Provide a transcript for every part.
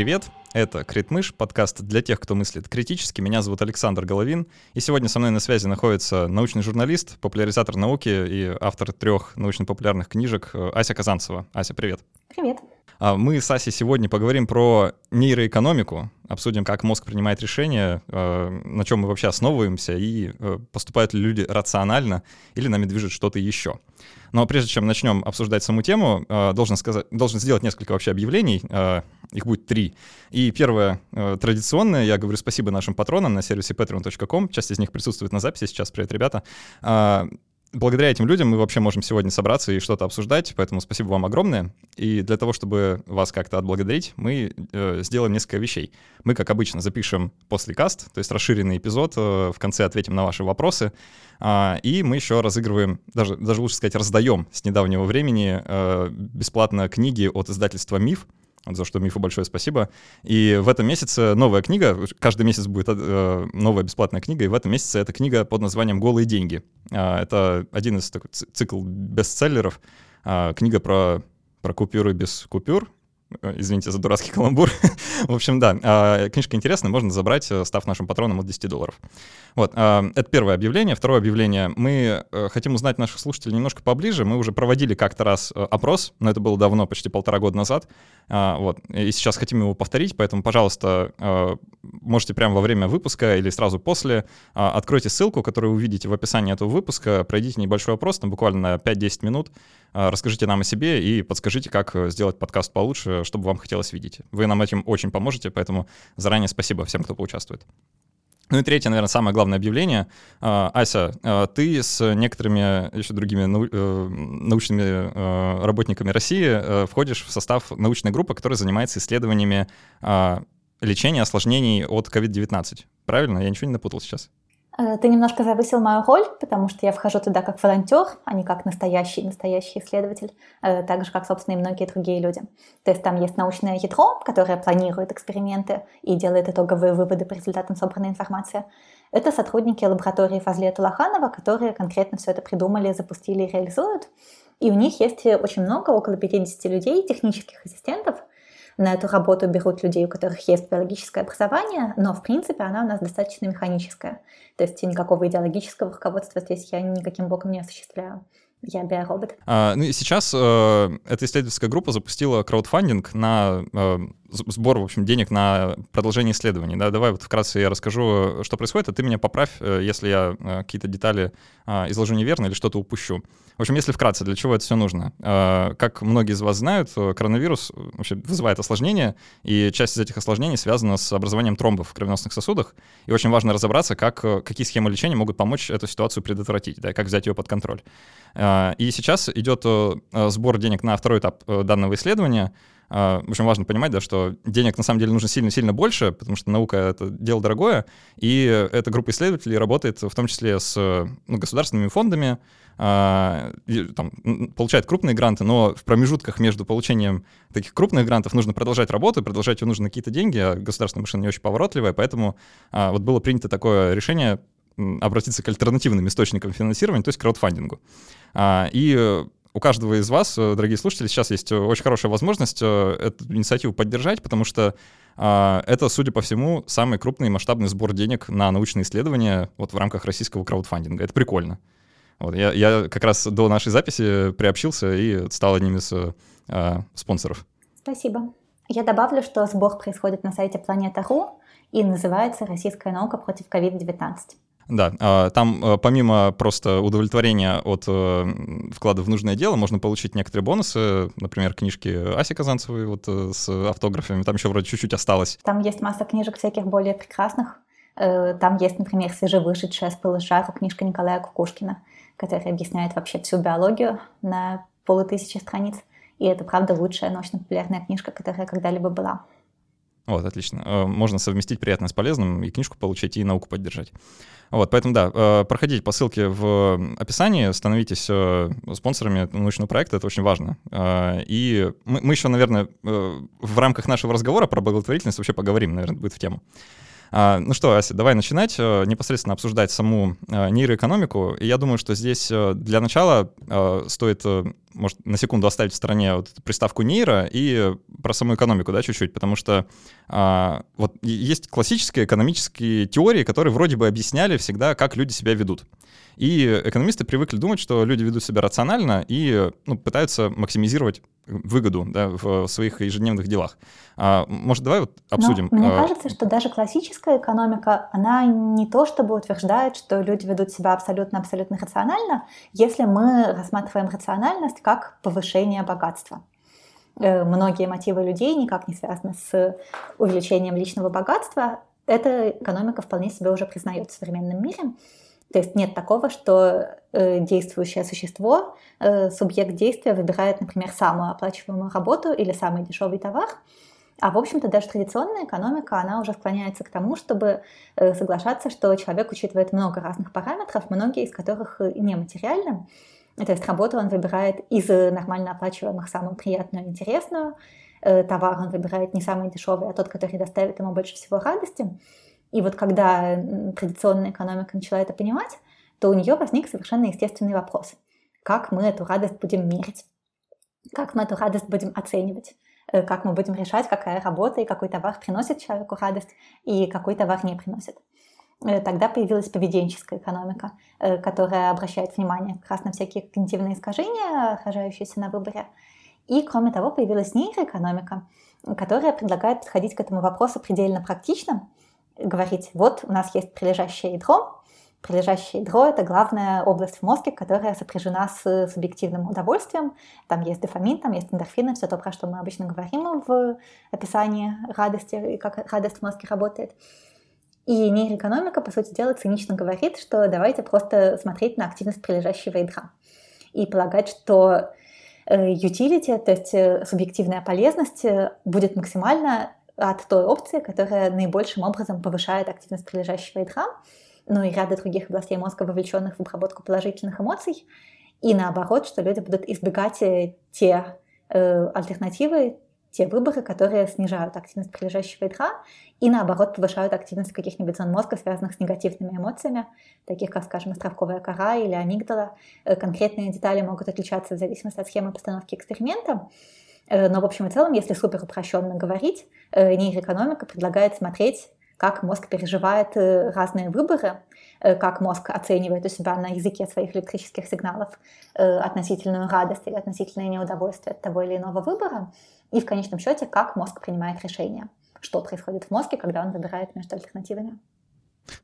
Привет, это Критмыш, подкаст для тех, кто мыслит критически. Меня зовут Александр Головин, и сегодня со мной на связи находится научный журналист, популяризатор науки и автор трех научно-популярных книжек э, Ася Казанцева. Ася, привет. Привет. А, мы с Асей сегодня поговорим про нейроэкономику, обсудим, как мозг принимает решения, э, на чем мы вообще основываемся и э, поступают ли люди рационально или нами движет что-то еще. Но прежде чем начнем обсуждать саму тему, э, должен, сказать, должен сделать несколько вообще объявлений. Их будет три. И первое, традиционное, я говорю спасибо нашим патронам на сервисе patreon.com. Часть из них присутствует на записи сейчас. Привет, ребята благодаря этим людям мы вообще можем сегодня собраться и что-то обсуждать, поэтому спасибо вам огромное. И для того, чтобы вас как-то отблагодарить, мы э, сделаем несколько вещей. Мы, как обычно, запишем после каст, то есть расширенный эпизод, э, в конце ответим на ваши вопросы, э, и мы еще разыгрываем, даже, даже лучше сказать, раздаем с недавнего времени э, бесплатно книги от издательства «Миф», за что Мифу большое спасибо. И в этом месяце новая книга, каждый месяц будет э, новая бесплатная книга, и в этом месяце это книга под названием «Голые деньги». Э, это один из такой цикл бестселлеров, э, книга про, про купюры без купюр, Э, извините за дурацкий каламбур. в общем, да, а, книжка интересная, можно забрать, э, став нашим патроном от 10 долларов. Вот, а, это первое объявление. Второе объявление. Мы э, хотим узнать наших слушателей немножко поближе. Мы уже проводили как-то раз опрос, но это было давно, почти полтора года назад. А, вот, и сейчас хотим его повторить, поэтому, пожалуйста, можете прямо во время выпуска или сразу после откройте ссылку, которую увидите в описании этого выпуска, пройдите небольшой опрос, там буквально на 5-10 минут, расскажите нам о себе и подскажите, как сделать подкаст получше, что бы вам хотелось видеть. Вы нам этим очень поможете, поэтому заранее спасибо всем, кто поучаствует. Ну и третье, наверное, самое главное объявление. А, Ася, а, ты с некоторыми еще другими э, научными э, работниками России э, входишь в состав научной группы, которая занимается исследованиями а, лечения осложнений от COVID-19. Правильно? Я ничего не напутал сейчас? Э, ты немножко завысил мою роль, потому что я вхожу туда как волонтер, а не как настоящий, настоящий исследователь, э, так же, как, собственно, и многие другие люди. То есть там есть научное ядро, которое планирует эксперименты и делает итоговые выводы по результатам собранной информации. Это сотрудники лаборатории Фазлия Тулаханова, которые конкретно все это придумали, запустили и реализуют. И у них есть очень много, около 50 людей, технических ассистентов, на эту работу берут людей, у которых есть биологическое образование, но в принципе она у нас достаточно механическая. То есть никакого идеологического руководства здесь я никаким боком не осуществляю. Я биоробот. А, ну и сейчас э, эта исследовательская группа запустила краудфандинг на э, сбор, в общем, денег на продолжение исследований. Да? Давай вот вкратце я расскажу, что происходит, а ты меня поправь, э, если я э, какие-то детали э, изложу неверно или что-то упущу. В общем, если вкратце, для чего это все нужно? Э, как многие из вас знают, коронавирус вообще вызывает осложнения, и часть из этих осложнений связана с образованием тромбов в кровеносных сосудах. И очень важно разобраться, как, какие схемы лечения могут помочь эту ситуацию предотвратить, да, как взять ее под контроль. И сейчас идет сбор денег на второй этап данного исследования. В общем, важно понимать, да, что денег на самом деле нужно сильно-сильно больше, потому что наука — это дело дорогое, и эта группа исследователей работает в том числе с ну, государственными фондами, а, там, получает крупные гранты, но в промежутках между получением таких крупных грантов нужно продолжать работу, продолжать ее нужно какие-то деньги, а государственная машина не очень поворотливая, поэтому а, вот было принято такое решение обратиться к альтернативным источникам финансирования, то есть краудфандингу. А, и у каждого из вас, дорогие слушатели, сейчас есть очень хорошая возможность э, эту инициативу поддержать, потому что это, судя по всему, самый крупный масштабный сбор денег на научные исследования вот в рамках российского краудфандинга. Это прикольно. Вот, я, я как раз до нашей записи приобщился и стал одним из э, спонсоров. Спасибо. Я добавлю, что сбор происходит на сайте Планета.ру и называется «Российская наука против COVID-19». Да, а, там э, помимо просто удовлетворения от э, вклада в нужное дело, можно получить некоторые бонусы, например, книжки Аси Казанцевой вот э, с автографами, там еще вроде чуть-чуть осталось. Там есть масса книжек всяких более прекрасных. Там есть, например, свежевышедшая с пылу книжка Николая Кукушкина который объясняет вообще всю биологию на полутысячи страниц. И это, правда, лучшая научно-популярная книжка, которая когда-либо была. Вот, отлично. Э, можно совместить приятное с полезным, и книжку получить, и науку поддержать. Вот, поэтому, да, э, проходите по ссылке в описании, становитесь э, спонсорами научного проекта, это очень важно. И мы, мы еще, наверное, в рамках нашего разговора про благотворительность вообще поговорим, наверное, будет в тему. А, ну что, Ася, давай начинать э, непосредственно обсуждать саму э, нейроэкономику. И я думаю, что здесь э, для начала стоит, может, на секунду оставить в стороне вот приставку нейро и про саму экономику, да, чуть-чуть, потому что а, вот есть классические экономические теории, которые вроде бы объясняли всегда, как люди себя ведут. И экономисты привыкли думать, что люди ведут себя рационально и ну, пытаются максимизировать выгоду да, в своих ежедневных делах. А, может, давай вот обсудим. Но мне а, кажется, что даже классическая экономика, она не то чтобы утверждает, что люди ведут себя абсолютно-абсолютно рационально, если мы рассматриваем рациональность как повышение богатства. Э, многие мотивы людей никак не связаны с увеличением личного богатства. Эта экономика вполне себе уже признает в современном мире. То есть нет такого, что э, действующее существо, э, субъект действия выбирает, например, самую оплачиваемую работу или самый дешевый товар. А в общем-то даже традиционная экономика, она уже склоняется к тому, чтобы э, соглашаться, что человек учитывает много разных параметров, многие из которых нематериальны. То есть работу он выбирает из нормально оплачиваемых самую приятную и интересную, э, товар он выбирает не самый дешевый, а тот, который доставит ему больше всего радости. И вот когда традиционная экономика начала это понимать, то у нее возник совершенно естественный вопрос. Как мы эту радость будем мерить? Как мы эту радость будем оценивать? Э, как мы будем решать, какая работа и какой товар приносит человеку радость и какой товар не приносит? Э, тогда появилась поведенческая экономика, э, которая обращает внимание как раз на всякие когнитивные искажения, отражающиеся на выборе. И, кроме того, появилась нейроэкономика, которая предлагает подходить к этому вопросу предельно практично – говорить, вот у нас есть прилежащее ядро, Прилежащее ядро — это главная область в мозге, которая сопряжена с субъективным удовольствием. Там есть дофамин, там есть эндорфины, все то, про что мы обычно говорим в описании радости и как радость в мозге работает. И нейроэкономика, по сути дела, цинично говорит, что давайте просто смотреть на активность прилежащего ядра и полагать, что utility, э, то есть э, субъективная полезность, э, будет максимально от той опции, которая наибольшим образом повышает активность прилежащего ядра, ну и ряда других областей мозга, вовлеченных в обработку положительных эмоций, и наоборот, что люди будут избегать э, те э, альтернативы, те выборы, которые снижают активность прилежащего ядра и, наоборот, повышают активность каких-нибудь зон мозга, связанных с негативными эмоциями, таких как, скажем, островковая кора или амигдала. Э, конкретные детали могут отличаться в зависимости от схемы постановки эксперимента, но в общем и целом, если супер упрощенно говорить, э, нейроэкономика предлагает смотреть, как мозг переживает э, разные выборы, как мозг оценивает у себя на языке своих электрических сигналов относительную радость или относительное неудовольствие от того или иного выбора, и в конечном счете, как мозг принимает решение, что происходит в мозге, когда он выбирает между альтернативами.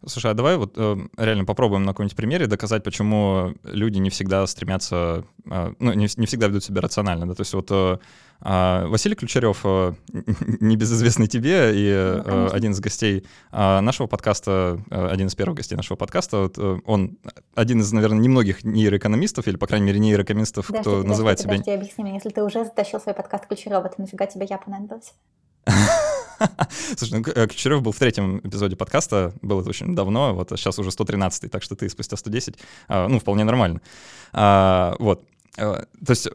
Слушай, а давай вот э, реально попробуем на каком-нибудь примере доказать, почему люди не всегда стремятся, э, ну, не, не всегда ведут себя рационально, да, то есть вот э, э, Василий Ключарев, э, небезызвестный тебе и э, ну, один из гостей э, нашего подкаста, э, один из первых гостей нашего подкаста, вот, э, он один из, наверное, немногих нейроэкономистов, или, по крайней мере, нейроэкономистов, подожди, кто подожди, называет подожди, себя... Подожди, объясни мне, если ты уже затащил свой подкаст Ключарева, то нафига тебе я понадобилась? Слушай, ну Кучерев был в третьем эпизоде подкаста, было это очень давно, вот а сейчас уже 113, так что ты спустя 110, а, ну, вполне нормально. А, вот. То есть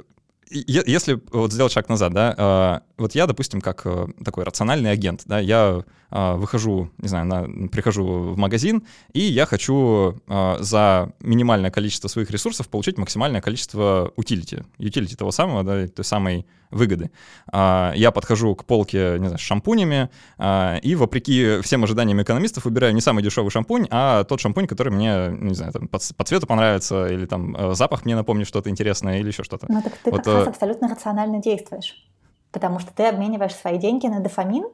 если вот сделать шаг назад, да, вот я, допустим, как э, такой рациональный агент, да, я выхожу, не знаю, на, прихожу в магазин, и я хочу за минимальное количество своих ресурсов получить максимальное количество утилити, утилити того самого, да, той самой выгоды. А, я подхожу к полке, не знаю, с шампунями, а, и вопреки всем ожиданиям экономистов выбираю не самый дешевый шампунь, а тот шампунь, который мне, не знаю, там, по, по цвету понравится, или там э, запах мне напомнит что-то интересное, или еще что-то. Ну так ты вот, как раз э, абсолютно рационально действуешь, потому что ты обмениваешь свои деньги на дофамин,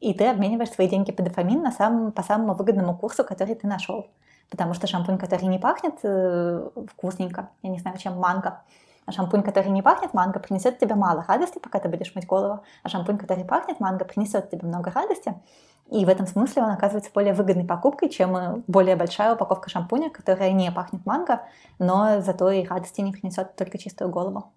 и ты обмениваешь свои деньги по дофамин на самом, по самому выгодному курсу, который ты нашел. Потому что шампунь, который не пахнет э, вкусненько, я не знаю, чем манго, а шампунь, который не пахнет манго, принесет тебе мало радости, пока ты будешь мыть голову. А шампунь, который пахнет манго, принесет тебе много радости. И в этом смысле он оказывается более выгодной покупкой, чем более большая упаковка шампуня, которая не пахнет манго, но зато и радости не принесет только чистую голову.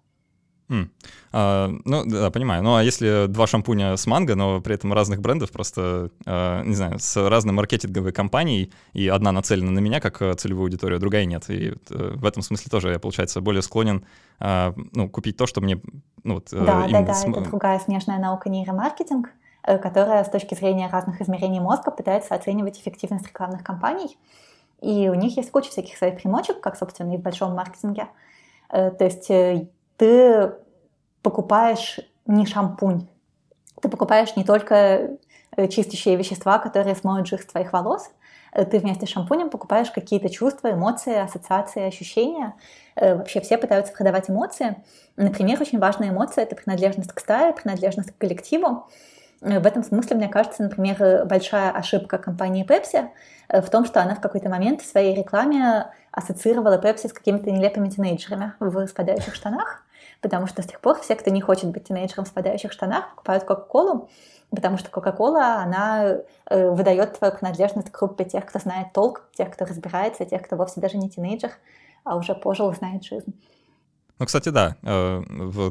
Mm. А, ну, да, понимаю. Ну, а если два шампуня с манго, но при этом разных брендов, просто, а, не знаю, с разной маркетинговой компанией, и одна нацелена на меня как э, целевую аудиторию, а другая нет. И э, в этом смысле тоже я, получается, более склонен а, ну, купить то, что мне... Ну, вот, э, да, да, да, см... это другая смежная наука нейромаркетинг, которая с точки зрения разных измерений мозга пытается оценивать эффективность рекламных кампаний. И у них есть куча всяких своих примочек, как, собственно, и в большом маркетинге. То есть ты покупаешь не шампунь, ты покупаешь не только чистящие вещества, которые смоют жир с твоих волос, Э, ты вместе с шампунем покупаешь какие-то чувства, эмоции, ассоциации, ощущения. Э, вообще все пытаются продавать эмоции. Например, очень важная эмоция — это принадлежность к стае, принадлежность к коллективу. Э, в этом смысле, мне кажется, например, большая ошибка компании Pepsi в том, что она в какой-то момент в своей рекламе ассоциировала Pepsi с какими-то нелепыми тинейджерами в спадающих штанах, потому что с тех пор все, кто не хочет быть тинейджером в спадающих штанах, покупают Кока-Колу, потому что Кока-Кола, она э, выдает твою принадлежность к группе тех, кто знает толк, тех, кто разбирается, тех, кто вовсе даже не тинейджер, а уже пожил и знает жизнь. Ну, кстати, да, э,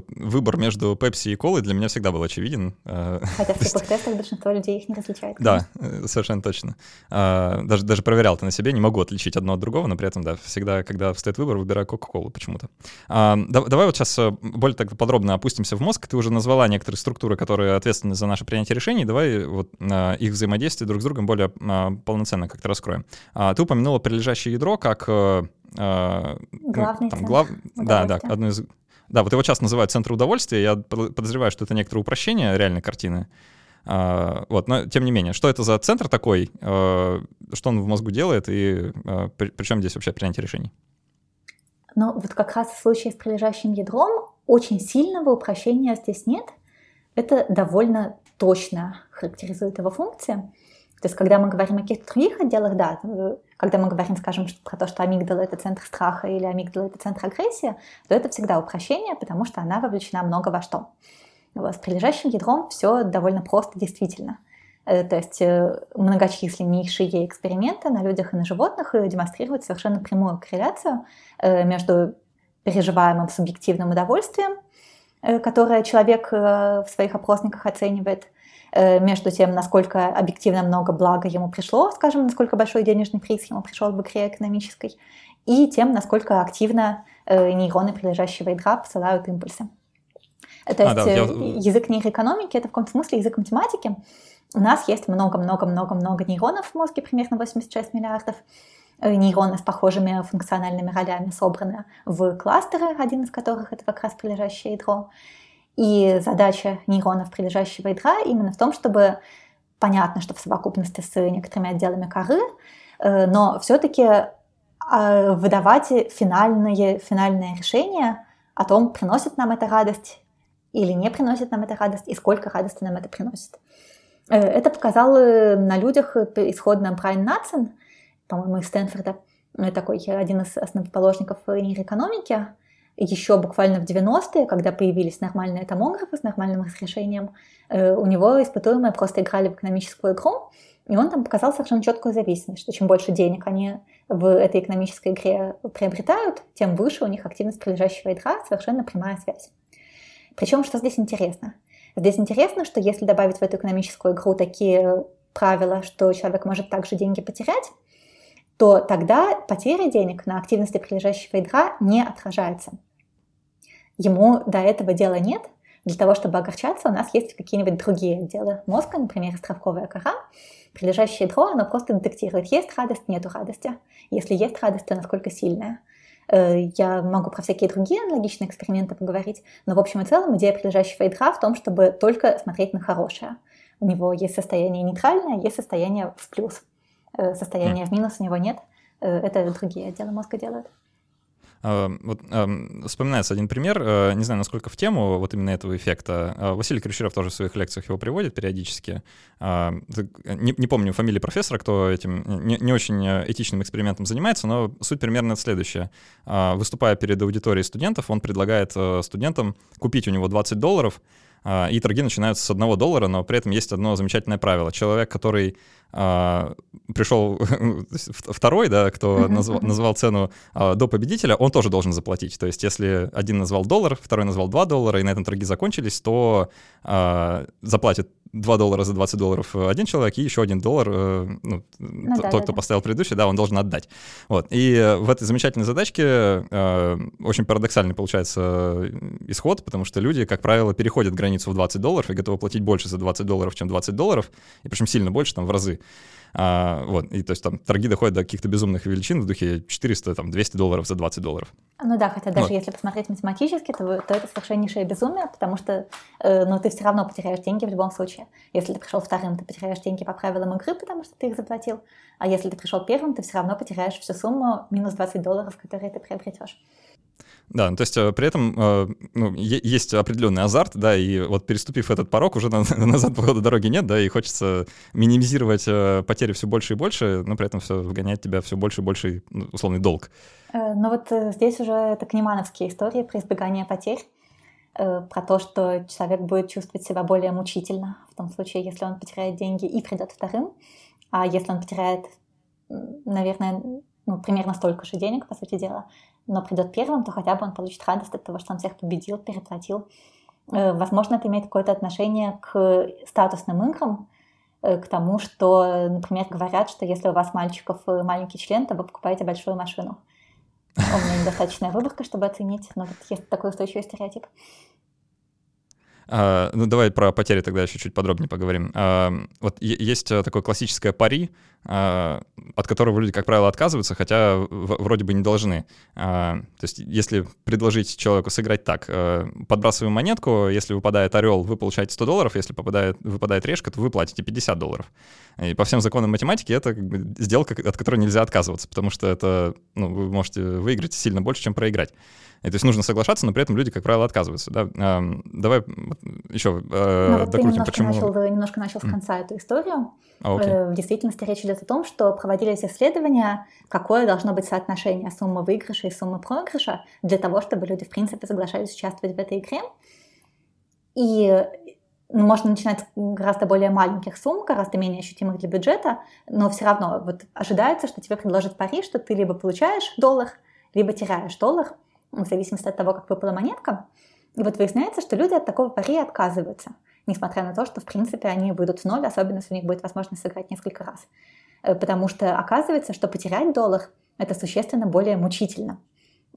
выбор между Пепси и Колой для меня всегда был очевиден. Э, Хотя в типах тестах большинство людей их не различает. Да, э, совершенно точно. Даже, даже проверял это на себе, не могу отличить одно от другого, но при этом, да, всегда, когда встает выбор, выбираю Кока-Колу почему-то. Давай вот сейчас более так подробно опустимся в мозг. Ты уже назвала некоторые структуры, которые ответственны за наше принятие решений. Давай вот их взаимодействие друг с другом более полноценно как-то раскроем. Ты упомянула прилежащее ядро как а, Главный там, глав... Да, да, одно из... Да, вот его часто называют центр удовольствия. Я подозреваю, что это некоторое упрощение реальной картины. А, вот, но тем не менее, что это за центр такой, а, что он в мозгу делает и при, при чем здесь вообще принятие решений? Ну, вот как раз в случае с прилежащим ядром очень сильного упрощения здесь нет. Это довольно точно характеризует его функции. То есть, когда мы говорим о каких-то других отделах, да, когда мы говорим, скажем, про то, что амигдала — это центр страха или амигдала — это центр агрессии, то это всегда упрощение, потому что она вовлечена много во что. С прилежащим ядром все довольно просто действительно. Э, то есть э, многочисленнейшие эксперименты на людях и на животных э, демонстрируют совершенно прямую корреляцию между переживаемым субъективным удовольствием, которое человек в своих опросниках оценивает, Э, между тем, насколько объективно много блага ему пришло, скажем, насколько большой денежный приз ему пришел в игре экономической, и тем, насколько активно э, нейроны прилежащего ядра посылают импульсы. То есть а, да, я... Э, язык нейроэкономики — это в каком-то смысле язык математики. У нас есть много-много-много-много нейронов в мозге, примерно 86 миллиардов. Нейроны с похожими функциональными ролями собраны в кластеры, один из которых — это как раз прилежащее ядро. И задача нейронов прилежащего ядра именно в том, чтобы понятно, что в совокупности с некоторыми отделами коры, э, но все-таки а, выдавать финальные, финальное решение о том, приносит нам это радость или не приносит нам это радость, и сколько радости нам это приносит. Э, это показал э, на людях исходно Брайан Натсон, по-моему, из Стэнфорда, такой один из основоположников нейроэкономики, еще буквально в 90-е, когда появились нормальные томографы с нормальным разрешением, э, у него испытуемые просто играли в экономическую игру, и он там показал совершенно четкую зависимость, что чем больше денег они в этой экономической игре приобретают, тем выше у них активность прилежащего ядра, совершенно прямая связь. Причем, что здесь интересно? Здесь интересно, что если добавить в эту экономическую игру такие правила, что человек может также деньги потерять, то тогда потеря денег на активности прилежащего ядра не отражается. Ему до этого дела нет. Для того, чтобы огорчаться, у нас есть какие-нибудь другие отделы мозга, например, островковая кора. Прилежащее ядро, оно просто детектирует, есть радость, нету радости. Если есть радость, то насколько сильная. Э, я могу про всякие другие аналогичные эксперименты поговорить, но в общем и целом идея прилежащего ядра в том, чтобы только смотреть на хорошее. У него есть состояние нейтральное, есть состояние в плюс. Э, состояния в минус у него нет. Э, это другие отделы мозга делают. А, вот вспоминается один пример, э, не знаю, насколько в тему вот именно этого эффекта. А, Василий Крючеров тоже в своих лекциях его приводит периодически. А, не, не помню фамилии профессора, кто этим не, не очень этичным экспериментом занимается, но суть примерно следующая. Выступая перед аудиторией студентов, он предлагает студентам купить у него 20 долларов, и торги начинаются с одного доллара, но при этом есть одно замечательное правило. Человек, который а, пришел второй, да, кто назвал, назвал цену а, до победителя, он тоже должен заплатить. То есть если один назвал доллар, второй назвал 2 доллара, и на этом торги закончились, то а, заплатит 2 доллара за 20 долларов один человек, и еще один доллар, ну, ну, тот, да, кто да. поставил предыдущий, да, он должен отдать. Вот. И в этой замечательной задачке э, очень парадоксальный получается исход, потому что люди, как правило, переходят границу в 20 долларов и готовы платить больше за 20 долларов, чем 20 долларов, и причем сильно больше, там, в разы. А, вот, и то есть там торги доходят до каких-то безумных величин в духе 400, там, 200 долларов за 20 долларов. Ну да, хотя даже вот. если посмотреть математически, то, то это совершеннейшее безумие, потому что э, ну, ты все равно потеряешь деньги в любом случае. Если ты пришел вторым, ты потеряешь деньги по правилам игры, потому что ты их заплатил. А если ты пришел первым, ты все равно потеряешь всю сумму минус 20 долларов, которые ты приобретешь. Да, ну, то есть э, при этом э, ну, есть определенный азарт, да, и вот переступив этот порог, уже назад походу дороги нет, да, и хочется минимизировать э, потери все больше и больше, но при этом все вгоняет тебя все больше и больше ну, условный долг. Ну вот здесь уже это кнемановские истории про избегание потерь, про то, что человек будет чувствовать себя более мучительно в том случае, если он потеряет деньги и придет вторым, а если он потеряет, наверное, ну, примерно столько же денег, по сути дела, но придет первым, то хотя бы он получит радость от того, что он всех победил, переплатил. Э, возможно, это имеет какое-то отношение к статусным играм, э, к тому, что, например, говорят, что если у вас мальчиков э, маленький член, то вы покупаете большую машину. У меня недостаточная выборка, чтобы оценить, но вот есть такой устойчивый стереотип. А, ну, давай про потери тогда еще чуть подробнее поговорим. А, вот есть такое классическое пари, от которого люди, как правило, отказываются, хотя вроде бы не должны. То есть если предложить человеку сыграть так, э, подбрасываем монетку, если выпадает орел, вы получаете 100 долларов, если попадает, выпадает решка, то вы платите 50 долларов. И по всем законам математики это как бы сделка, от которой нельзя отказываться, потому что это, ну, вы можете выиграть сильно больше, чем проиграть. И то есть нужно соглашаться, но при этом люди, как правило, отказываются. Да? А, давай еще э, ну, вот докрутим, ты немножко почему... Начал, немножко начал с конца mm. эту историю. А, okay. В действительности речь идет о том, что проводились исследования, какое должно быть соотношение суммы выигрыша и суммы проигрыша для того, чтобы люди, в принципе, соглашались участвовать в этой игре. И ну, можно начинать с гораздо более маленьких сумм, гораздо менее ощутимых для бюджета, но все равно вот ожидается, что тебе предложат пари, что ты либо получаешь доллар, либо теряешь доллар в зависимости от того, как выпала монетка. И вот выясняется, что люди от такого пари отказываются, несмотря на то, что, в принципе, они выйдут в ноль, особенно если у них будет возможность сыграть несколько раз. Э, потому что оказывается, что потерять доллар – это существенно более мучительно,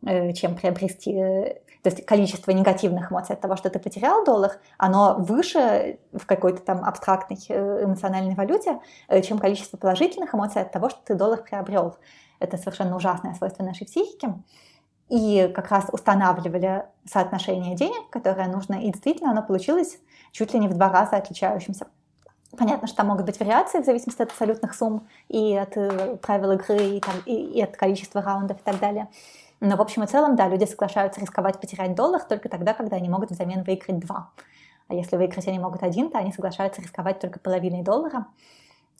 э, чем приобрести... Э, то есть количество негативных эмоций от того, что ты потерял доллар, оно выше в какой-то там абстрактной эмоциональной валюте, чем количество положительных эмоций от того, что ты доллар приобрел. Это совершенно ужасное свойство нашей психики и как раз устанавливали соотношение денег, которое нужно, и действительно оно получилось чуть ли не в два раза отличающимся. Понятно, что там могут быть вариации в зависимости от абсолютных сумм и от э, правил игры, и, там, и, и от количества раундов и так далее. Но в общем и целом, да, люди соглашаются рисковать потерять доллар только тогда, когда они могут взамен выиграть два. А если выиграть они могут один, то они соглашаются рисковать только половиной доллара.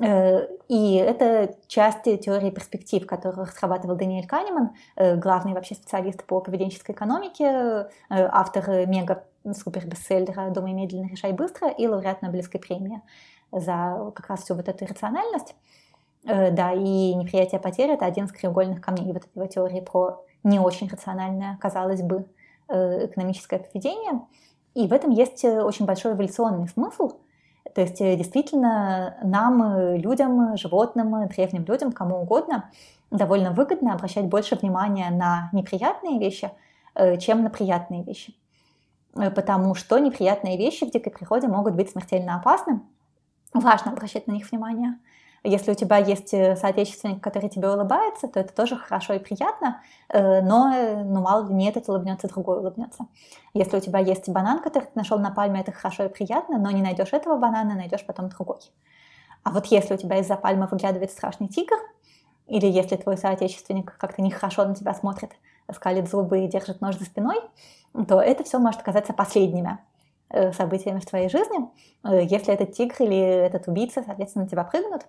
Э, и это часть теории перспектив, которых срабатывал Даниэль Канеман, э, главный вообще специалист по поведенческой экономике, автор мега-супер-бестселлера «Думай медленно, решай быстро» и лауреат Нобелевской премии за как раз всю вот эту иррациональность. Да, и неприятие потери — это один из краеугольных камней вот этой теории про не очень рациональное, казалось бы, экономическое поведение. И в этом есть очень большой эволюционный смысл — то есть э, действительно нам, э, людям, животным, древним людям, кому угодно, довольно выгодно обращать больше внимания на неприятные вещи, э, чем на приятные вещи. Потому что неприятные вещи в дикой природе могут быть смертельно опасны. Важно обращать на них внимание – если у тебя есть э, соотечественник, который тебе улыбается, то это тоже хорошо и приятно, э, но, э, ну, мало ли не этот улыбнется, другой улыбнется. Если у тебя есть банан, который ты нашел на пальме, это хорошо и приятно, но не найдешь этого банана, найдешь потом другой. А вот если у тебя из-за пальмы выглядывает страшный тигр, или если твой соотечественник как-то нехорошо на тебя смотрит, скалит зубы и держит нож за спиной, то это все может оказаться последними событиями в твоей жизни. Если этот тигр или этот убийца, соответственно, тебя прыгнут,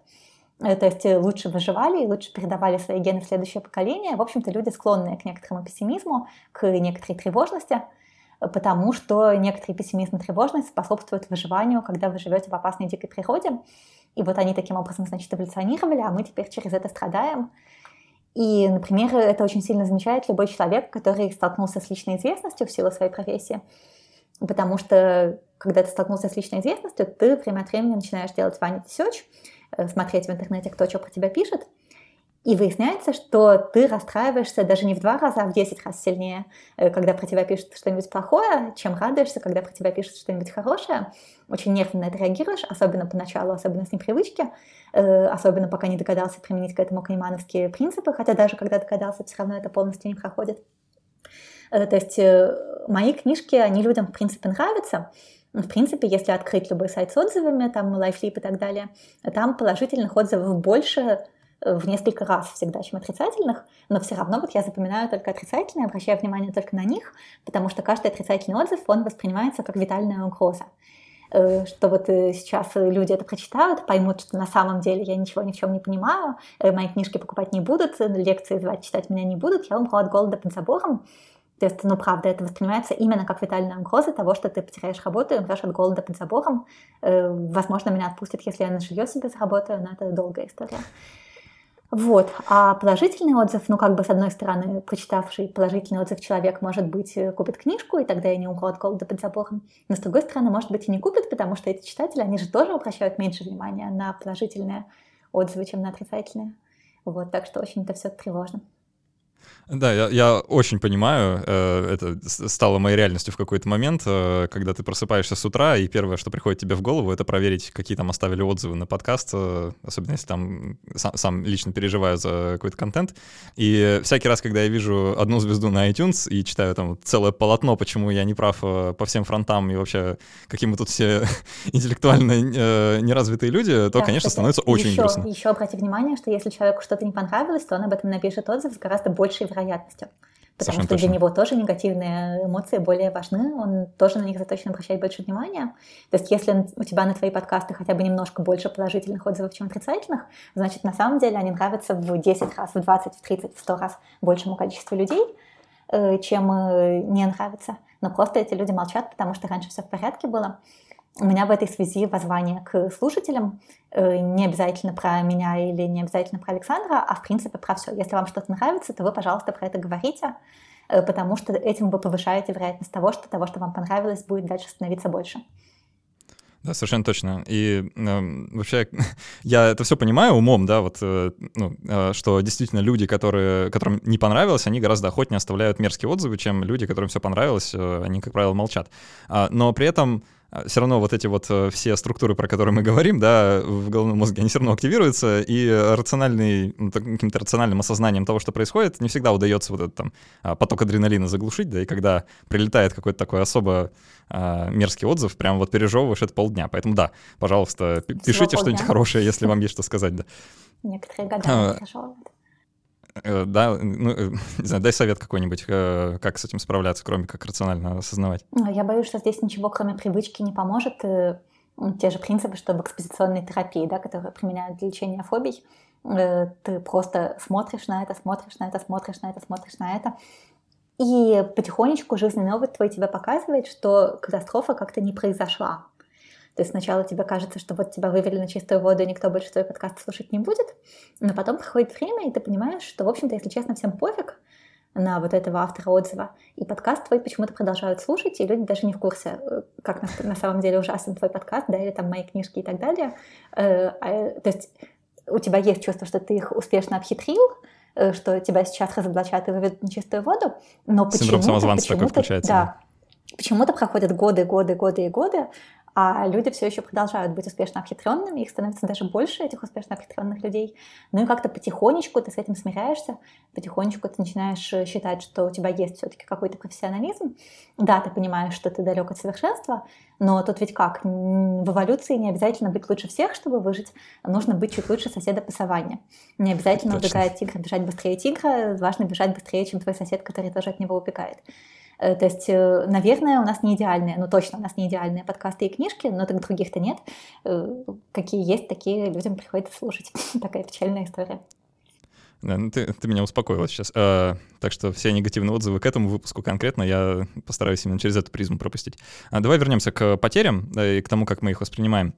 Э, то есть э, лучше выживали и лучше передавали свои гены в следующее поколение. В общем-то, люди склонны к некоторому пессимизму, к некоторой тревожности, э, потому что некоторый пессимизм и тревожность способствуют выживанию, когда вы живете в опасной дикой природе. И вот они таким образом, значит, эволюционировали, а мы теперь через это страдаем. И, например, это очень сильно замечает любой человек, который столкнулся с личной известностью в силу своей профессии. Потому что, когда ты столкнулся с личной известностью, ты время от времени начинаешь делать vanity search, э, смотреть в интернете, кто что про тебя пишет, и выясняется, что ты расстраиваешься даже не в два раза, а в десять раз сильнее, э, когда про тебя пишут что-нибудь плохое, чем радуешься, когда про тебя пишут что-нибудь хорошее. Очень нервно на это реагируешь, особенно поначалу, особенно с непривычки, э, особенно пока не догадался применить к этому канемановские принципы, хотя даже когда догадался, все равно это полностью не проходит. Э, то есть мои книжки, они людям в принципе нравятся, в принципе, если открыть любой сайт с отзывами, там, лайфлип и так далее, там положительных отзывов больше, в несколько раз всегда, чем отрицательных, но все равно вот я запоминаю только отрицательные, обращаю внимание только на них, потому что каждый отрицательный отзыв, он воспринимается как витальная угроза. Э, что вот э, сейчас люди это прочитают, поймут, что на самом деле я ничего ни в чем не понимаю, э, мои книжки покупать не будут, лекции звать, читать меня не будут, я умру от голода под забором. То есть, ну, правда, это воспринимается именно как витальная угроза того, что ты потеряешь работу и умрешь от голода под забором. Возможно, меня отпустят, если я на жилье себе заработаю, но это долгая история. Вот. А положительный отзыв, ну, как бы, с одной стороны, прочитавший положительный отзыв человек, может быть, э, купит книжку, и тогда я не умру от голода под забором. Но, с другой стороны, может быть, и не купит, потому что эти читатели, они же тоже обращают меньше внимания на положительные отзывы, чем на отрицательные. Вот, так что очень это все тревожно. Да, я, я очень понимаю, э, это стало моей реальностью в какой-то момент, э, когда ты просыпаешься с утра, и первое, что приходит тебе в голову, это проверить, какие там оставили отзывы на подкаст, э, особенно если там сам, сам лично переживаю за какой-то контент. И всякий раз, когда я вижу одну звезду на iTunes и читаю там целое полотно, почему я не прав по всем фронтам и вообще какие мы тут все интеллектуально неразвитые люди, то, да, конечно, становится очень еще, грустно. Еще обрати внимание, что если человеку что-то не понравилось, то он об этом напишет отзыв с гораздо большей вероятностью. Потому Совершенно что точно. для него тоже негативные эмоции более важны, он тоже на них заточен обращать больше внимания. То есть если у тебя на твои подкасты хотя бы немножко больше положительных отзывов, чем отрицательных, значит, на самом деле они нравятся в 10 раз, в 20, в 30, в 100 раз большему количеству людей, э, чем э, не нравятся. Но просто эти люди молчат, потому что раньше все в порядке было. У меня в этой связи воззвание к слушателям, э, не обязательно про меня или не обязательно про Александра, а в принципе про все. Если вам что-то нравится, то вы, пожалуйста, про это говорите, э, потому что этим вы повышаете вероятность того, что того, что вам понравилось, будет дальше становиться больше. Да, совершенно точно. И э, вообще я это все понимаю умом, да, вот, э, ну, э, что действительно люди, которые, которым не понравилось, они гораздо охотнее оставляют мерзкие отзывы, чем люди, которым все понравилось, э, они, как правило, молчат. А, но при этом все равно вот эти вот э, все структуры, про которые мы говорим, да, в головном мозге, они все равно активируются, и рациональный, ну, каким-то рациональным осознанием того, что происходит, не всегда удается вот этот там а, поток адреналина заглушить, да, и когда прилетает какой-то такой особо а, мерзкий отзыв, прям вот пережевываешь это полдня. Поэтому да, пожалуйста, пишите что-нибудь хорошее, если вам есть что сказать, да. Некоторые года пережевывают. Э, да, ну, э, не знаю, дай совет какой-нибудь, э, как с этим справляться, кроме как рационально осознавать. Ну, я боюсь, что здесь ничего, кроме привычки, не поможет. Те же принципы, что в экспозиционной терапии, да, которые применяют для лечения фобий, ты просто смотришь на это, смотришь на это, смотришь на это, смотришь на это, и потихонечку жизненный опыт твой тебе показывает, что катастрофа как-то не произошла. То есть сначала тебе кажется, что вот тебя вывели на чистую воду, и никто больше твой подкаст слушать не будет, но потом проходит время, и ты понимаешь, что, в общем-то, если честно, всем пофиг на вот этого автора отзыва, и подкаст твой почему-то продолжают слушать, и люди даже не в курсе, э, как на, на самом деле ужасен твой подкаст, да, или там мои книжки и так далее. Э, а, то есть у тебя есть чувство, что ты их успешно обхитрил, э, что тебя сейчас разоблачат и выведут на чистую воду, но почему-то... почему такой Да, да. Почему-то проходят годы, годы, годы и годы, а люди все еще продолжают быть успешно обхитренными, их становится даже больше, этих успешно обхитренных людей. Ну и как-то потихонечку ты с этим смиряешься, потихонечку ты начинаешь э, считать, что у тебя есть все-таки какой-то профессионализм. Да, ты понимаешь, что ты далек от совершенства, но тут ведь как? В эволюции не обязательно быть лучше всех, чтобы выжить, нужно быть чуть лучше соседа по саванне. Не обязательно убегает тигр, бежать быстрее тигра, важно бежать быстрее, чем твой сосед, который тоже от него убегает. Э, то есть, э, наверное, у нас не идеальные, ну точно у нас не идеальные подкасты и книжки, но других-то нет. Э, какие есть, такие людям приходится слушать. Такая печальная история. Да, ну ты, ты меня успокоила сейчас. А, так что все негативные отзывы к этому выпуску конкретно я постараюсь именно через эту призму пропустить. А, давай вернемся к потерям да, и к тому, как мы их воспринимаем.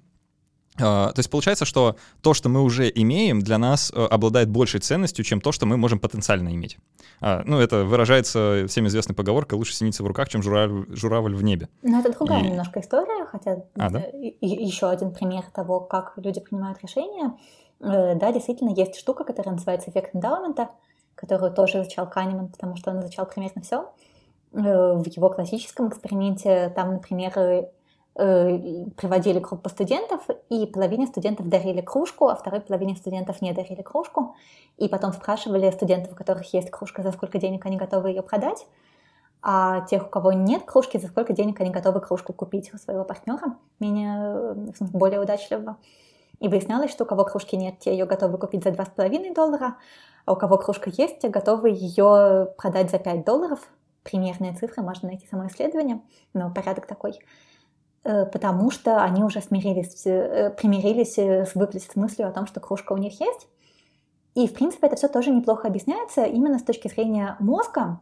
То есть получается, что то, что мы уже имеем, для нас обладает большей ценностью, чем то, что мы можем потенциально иметь. Ну, это выражается всем известной поговоркой «лучше синица в руках, чем журавль, журавль в небе». Но это другая и... немножко история, хотя а, да? еще один пример того, как люди принимают решения. Да, действительно, есть штука, которая называется эффект эндаумента, которую тоже изучал Канеман, потому что он изучал примерно все. В его классическом эксперименте там, например, Э, приводили группу студентов, и половине студентов дарили кружку, а второй половине студентов не дарили кружку. И потом спрашивали студентов, у которых есть кружка, за сколько денег они готовы ее продать, а тех, у кого нет кружки, за сколько денег они готовы кружку купить у своего партнера, менее, смысле, более удачливого. И выяснялось, что у кого кружки нет, те ее готовы купить за 2,5 доллара, а у кого кружка есть, те готовы ее продать за 5 долларов. Примерные цифры, можно найти само исследование, но порядок такой. Э, потому что они уже смирились, э, примирились э, с, с мыслью о том, что кружка у них есть. И, в принципе, это все тоже неплохо объясняется именно с точки зрения мозга,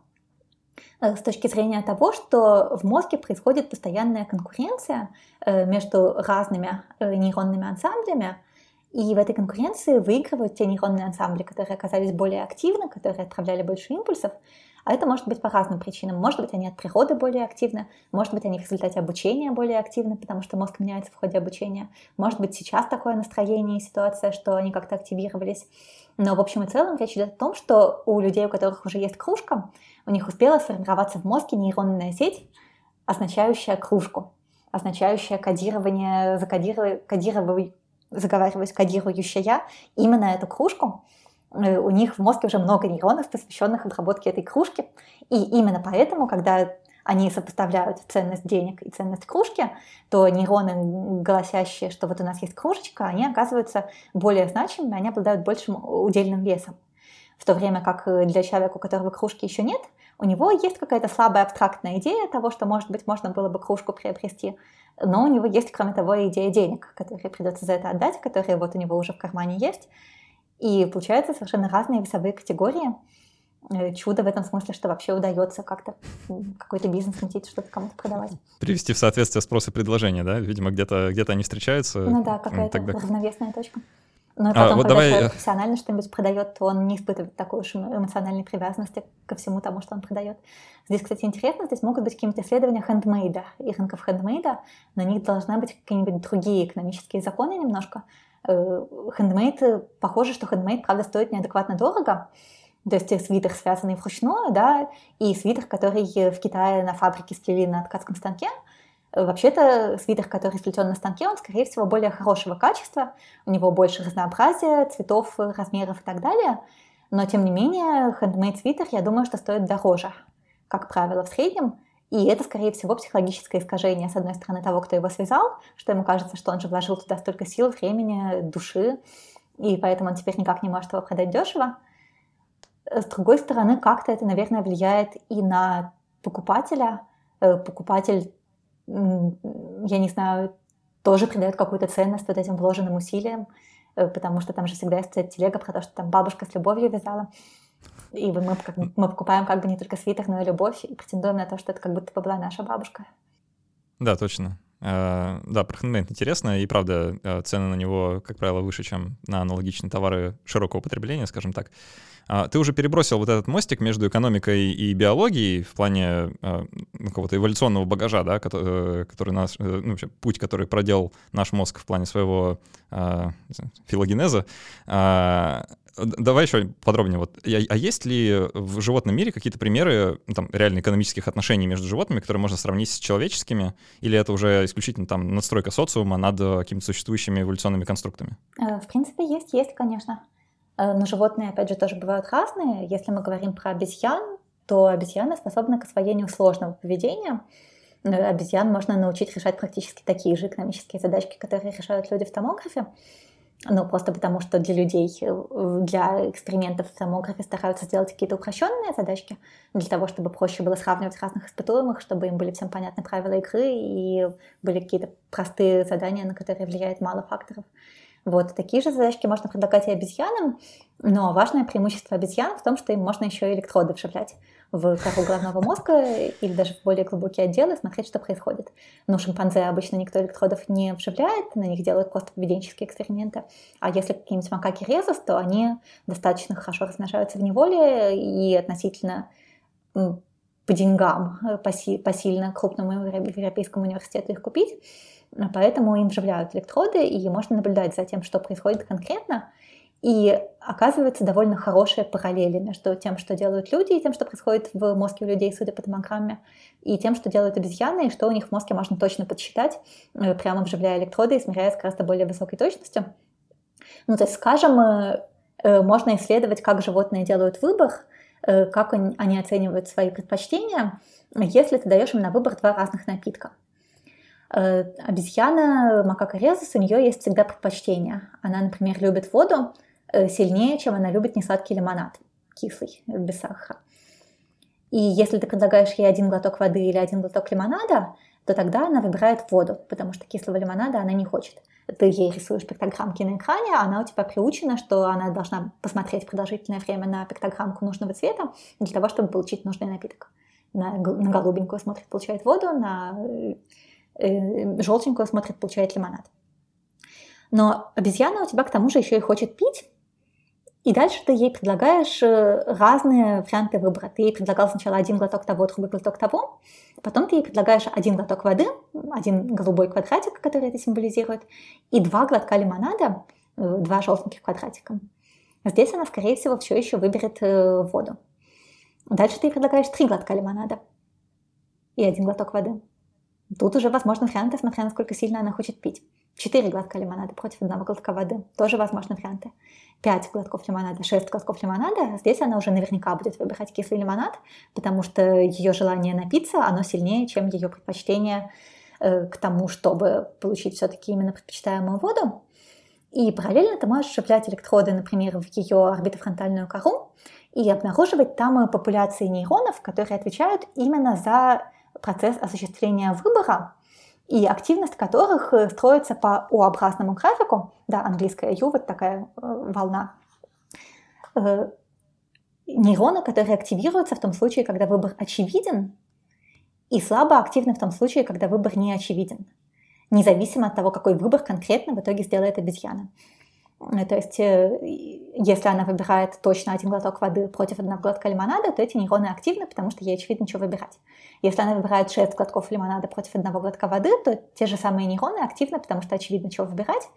с точки зрения того, что в мозге происходит постоянная конкуренция между разными нейронными ансамблями, и в этой конкуренции выигрывают те нейронные ансамбли, которые оказались более активны, которые отправляли больше импульсов, а это может быть по разным причинам. Может быть, они от природы более активны, может быть, они в результате обучения более активны, потому что мозг меняется в ходе обучения. Может быть, сейчас такое настроение и ситуация, что они как-то активировались. Но в общем и целом речь идет о том, что у людей, у которых уже есть кружка, у них успела сформироваться в мозге нейронная сеть, означающая кружку, означающая кодирование, закодирование, кодирование, заговариваюсь, кодирующая именно эту кружку, у них в мозге уже много нейронов, посвященных обработке этой кружки. И именно поэтому, когда они сопоставляют ценность денег и ценность кружки, то нейроны, голосящие, что вот у нас есть кружечка, они оказываются более значимыми, они обладают большим удельным весом. В то время как для человека, у которого кружки еще нет, у него есть какая-то слабая абстрактная идея того, что, может быть, можно было бы кружку приобрести, но у него есть, кроме того, идея денег, которые придется за это отдать, которые вот у него уже в кармане есть, и получается совершенно разные весовые категории. Э, чудо в этом смысле, что вообще удается как-то какой-то бизнес мутить, что-то кому-то продавать. Привести в соответствие спрос и предложение, да? Видимо, где-то где они встречаются. Ну да, какая-то тогда... равновесная точка. Но потом, а, вот когда давай... человек профессионально что-нибудь продает, то он не испытывает такой уж эмоциональной привязанности ко всему тому, что он продает. Здесь, кстати, интересно, здесь могут быть какие-то исследования хендмейда и рынков хендмейда, на них должны быть какие-нибудь другие экономические законы немножко, хендмейд, э, похоже, что хендмейд, правда, стоит неадекватно дорого. То есть свитер, связанный вручную, да, и свитер, который в Китае на фабрике сплели на ткацком станке. Вообще-то свитер, который сплетен на станке, он, скорее всего, более хорошего качества, у него больше разнообразия, цветов, размеров и так далее. Но, тем не менее, хендмейд свитер, я думаю, что стоит дороже, как правило, в среднем. И это, скорее всего, психологическое искажение, с одной стороны, того, кто его связал, что ему кажется, что он же вложил туда столько сил, времени, души, и поэтому он теперь никак не может его продать дешево. С другой стороны, как-то это, наверное, влияет и на покупателя. Э, покупатель, я не знаю, тоже придает какую-то ценность вот этим вложенным усилиям, э, потому что там же всегда есть телега про то, что там бабушка с любовью вязала. И мы, как, мы покупаем как бы не только свитер, но и любовь, и претендуем на то, что это как будто бы была наша бабушка. Да, точно. Uh, да, про хендмейд интересно, и правда, uh, цены на него, как правило, выше, чем на аналогичные товары широкого потребления, скажем так. Uh, ты уже перебросил вот этот мостик между экономикой и биологией в плане ну, какого-то эволюционного багажа, да, который, который нас, э, ну, вообще, путь, который проделал наш мозг в плане своего филогенеза. Давай еще подробнее. Вот, а, есть ли в животном мире какие-то примеры ну, там, реально экономических отношений между животными, которые можно сравнить с человеческими? Или это уже исключительно там надстройка социума над э, какими-то существующими эволюционными конструктами? Э, в принципе, есть, есть, конечно. Э, но животные, опять же, тоже бывают разные. Если мы говорим про обезьян, то обезьяны способны к освоению сложного поведения. Обезьян можно научить решать практически такие же экономические задачки, которые решают люди в томографе. Ну, просто потому что для людей, э, для экспериментов в томографе стараются сделать какие-то упрощенные задачки, для того, чтобы проще было сравнивать разных испытуемых, чтобы им были всем понятны правила игры и были какие-то простые задания, на которые влияет мало факторов. Вот такие же задачки можно предлагать и обезьянам, но важное преимущество обезьян в том, что им можно еще электроды вживлять в кору головного мозга или даже в более глубокие отделы, смотреть, что происходит. Но шимпанзе обычно никто электродов не вживляет, на них делают просто поведенческие эксперименты. А если какие-нибудь макаки резус, то они достаточно хорошо размножаются в неволе и относительно по деньгам посильно крупному европейскому университету их купить. Поэтому им вживляют электроды, и можно наблюдать за тем, что происходит конкретно. И оказывается довольно хорошие параллели между тем, что делают люди, и тем, что происходит в мозге у людей, судя по томограмме, и тем, что делают обезьяны, и что у них в мозге можно точно подсчитать, э, прямо вживляя электроды и смиряя с гораздо более высокой точностью. Ну, то есть, скажем, э, э, можно исследовать, как животные делают выбор, как они оценивают свои предпочтения, если ты даешь им на выбор два разных напитка. Обезьяна, макака резус, у нее есть всегда предпочтение. Она, например, любит воду, Э, сильнее, чем она любит несладкий лимонад, кислый, без сахара. И если ты предлагаешь ей один глоток воды или один глоток лимонада, то тогда она выбирает воду, потому что кислого лимонада она не хочет. Ты ей рисуешь пиктограммки на экране, а она у тебя приучена, что она должна посмотреть продолжительное время на пиктограммку нужного цвета для того, чтобы получить нужный напиток. На, на голубенькую смотрит, получает воду, на э, э желтенькую смотрит, получает лимонад. Но обезьяна у тебя к тому же еще и хочет пить, и дальше ты ей предлагаешь э, разные варианты выбора. Ты ей предлагал сначала один глоток того, другой глоток того. Потом ты ей предлагаешь один глоток воды, один голубой квадратик, который это символизирует, и два глотка лимонада, э, два желтеньких квадратика. Здесь она, скорее всего, все еще выберет э, воду. Дальше ты ей предлагаешь три глотка лимонада и один глоток воды. Тут уже возможны варианты, смотря насколько сильно она хочет пить. Четыре глотка лимонада против одного глотка воды. Тоже возможны варианты. 5 глотков лимонада, 6 глотков лимонада, здесь она уже наверняка будет выбирать кислый лимонад, потому что ее желание напиться, оно сильнее, чем ее предпочтение э, к тому, чтобы получить все-таки именно предпочитаемую воду. И параллельно ты можешь вживлять электроды, например, в ее орбитофронтальную кору и обнаруживать там популяции нейронов, которые отвечают именно за процесс осуществления выбора, и активность которых э, строится по U-образному графику, да, английская U, вот такая э, волна, э, нейроны, которые активируются в том случае, когда выбор очевиден, и слабо активны в том случае, когда выбор не очевиден, независимо от того, какой выбор конкретно в итоге сделает обезьяна. Э, то есть, э, если она выбирает точно один глоток воды против одного глотка лимонада, то эти нейроны активны, потому что ей очевидно, что выбирать. Если она выбирает 6 глотков лимонада против одного глотка воды, то те же самые нейроны активны, потому что очевидно, чего выбирать.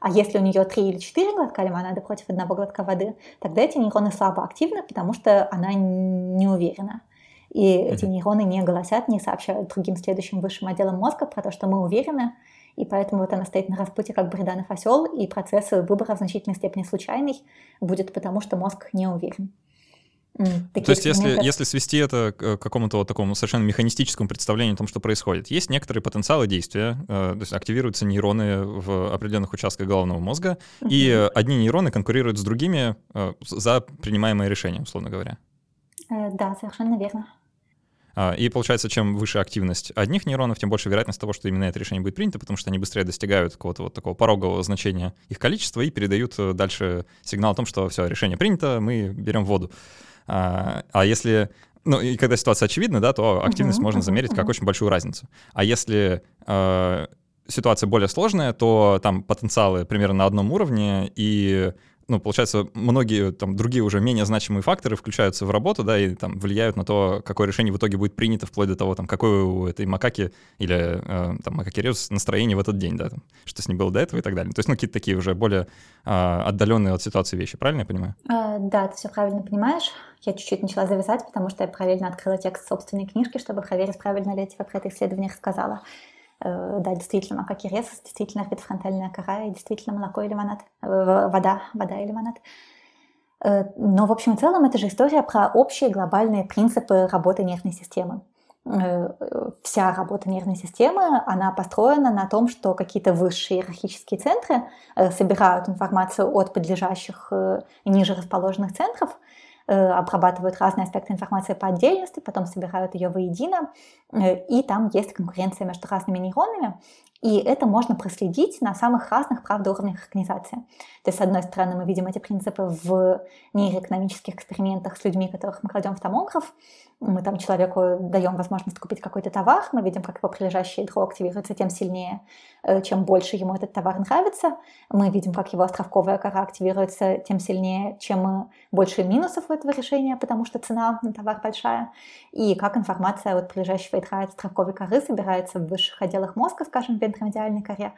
А если у нее 3 или 4 глотка лимонада против одного глотка воды, тогда эти нейроны слабо активны, потому что она не уверена. И эти нейроны не голосят, не сообщают другим следующим высшим отделам мозга про то, что мы уверены, и поэтому вот она стоит на распутье как бреданов осел, и процесс выбора в значительной степени случайный будет потому, что мозг не уверен. Такие То есть, если, если свести это к какому-то вот такому совершенно механистическому представлению о том, что происходит, есть некоторые потенциалы действия, э, то есть активируются нейроны в определенных участках головного мозга, uh-huh. и одни нейроны конкурируют с другими э, за принимаемое решение, условно говоря. Э, да, совершенно верно. А, и получается, чем выше активность одних нейронов, тем больше вероятность того, что именно это решение будет принято, потому что они быстрее достигают какого-то вот такого порогового значения их количества и передают э, дальше сигнал о том, что все, решение принято, мы берем воду. А, а если ну, и когда ситуация очевидна, да, то активность uh-huh, можно замерить uh-huh. как очень большую разницу. А если э, ситуация более сложная, то там потенциалы примерно на одном уровне, и ну, получается, многие там другие уже менее значимые факторы включаются в работу, да, и там влияют на то, какое решение в итоге будет принято, вплоть до того, там, какое у этой макаки или э, там макаки Ревус настроение в этот день, да, там, что с ним было до этого и так далее. То есть, ну, какие-то такие уже более э, отдаленные от ситуации вещи, правильно я понимаю? А, да, ты все правильно понимаешь. Я чуть-чуть начала завязать, потому что я параллельно открыла текст собственной книжки, чтобы проверить, правильно ли я тебе про это исследование рассказала. Э, да, действительно, как и резус, действительно орбитофронтальная кора и действительно молоко и лимонад, э, вода, вода и лимонад. Э, но, в общем и целом, это же история про общие глобальные принципы работы нервной системы. Вся работа нервной системы, она построена на том, что какие-то высшие иерархические центры собирают информацию от подлежащих ниже расположенных центров – обрабатывают разные аспекты информации по отдельности, потом собирают ее воедино, э, и там есть конкуренция между разными нейронами. И это можно проследить на самых разных, правда, уровнях организации. То есть, с одной стороны, мы видим эти принципы в нейроэкономических экспериментах с людьми, которых мы кладем в томограф, мы там человеку даем возможность купить какой-то товар, мы видим, как его прилежащее ядро активируется тем сильнее, э, чем больше ему этот товар нравится. Мы видим, как его островковая кора активируется тем сильнее, чем больше минусов у этого решения, потому что цена на товар большая. И как информация от прилежащего ядра от островковой коры собирается в высших отделах мозга, скажем, в вентромедиальной коре.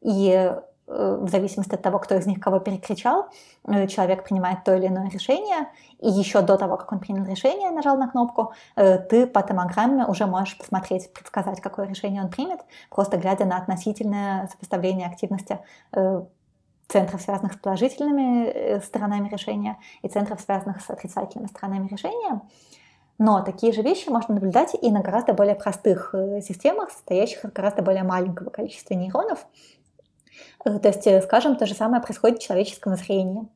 И Э, в зависимости от того, кто из них кого перекричал, э, человек принимает то или иное решение, и еще до того, как он принял решение, нажал на кнопку, э, ты по томограмме уже можешь посмотреть, предсказать, какое решение он примет, просто глядя на относительное сопоставление активности центров, связанных с положительными сторонами решения, и центров, связанных с отрицательными сторонами решения. Но такие же вещи можно наблюдать и на гораздо более простых системах, состоящих из гораздо более маленького количества нейронов, Э, то есть, э, скажем, то же самое происходит в человеческом зрении.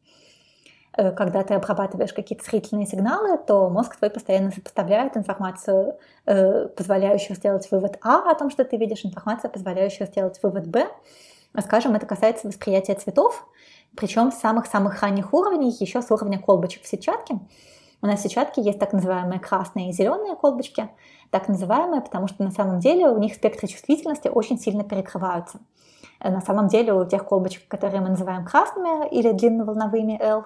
Э, когда ты обрабатываешь какие-то зрительные сигналы, то мозг твой постоянно сопоставляет информацию, позволяющую сделать вывод А о том, что ты видишь, информацию, позволяющую сделать вывод Б. Скажем, это касается восприятия цветов, причем с самых-самых ранних уровней, еще с уровня колбочек в сетчатке. У нас в сетчатке есть так называемые красные и зеленые колбочки, так называемые, потому что на самом деле у них спектры чувствительности очень сильно перекрываются. Э, на самом деле у тех колбочек, которые мы называем красными или длинноволновыми L,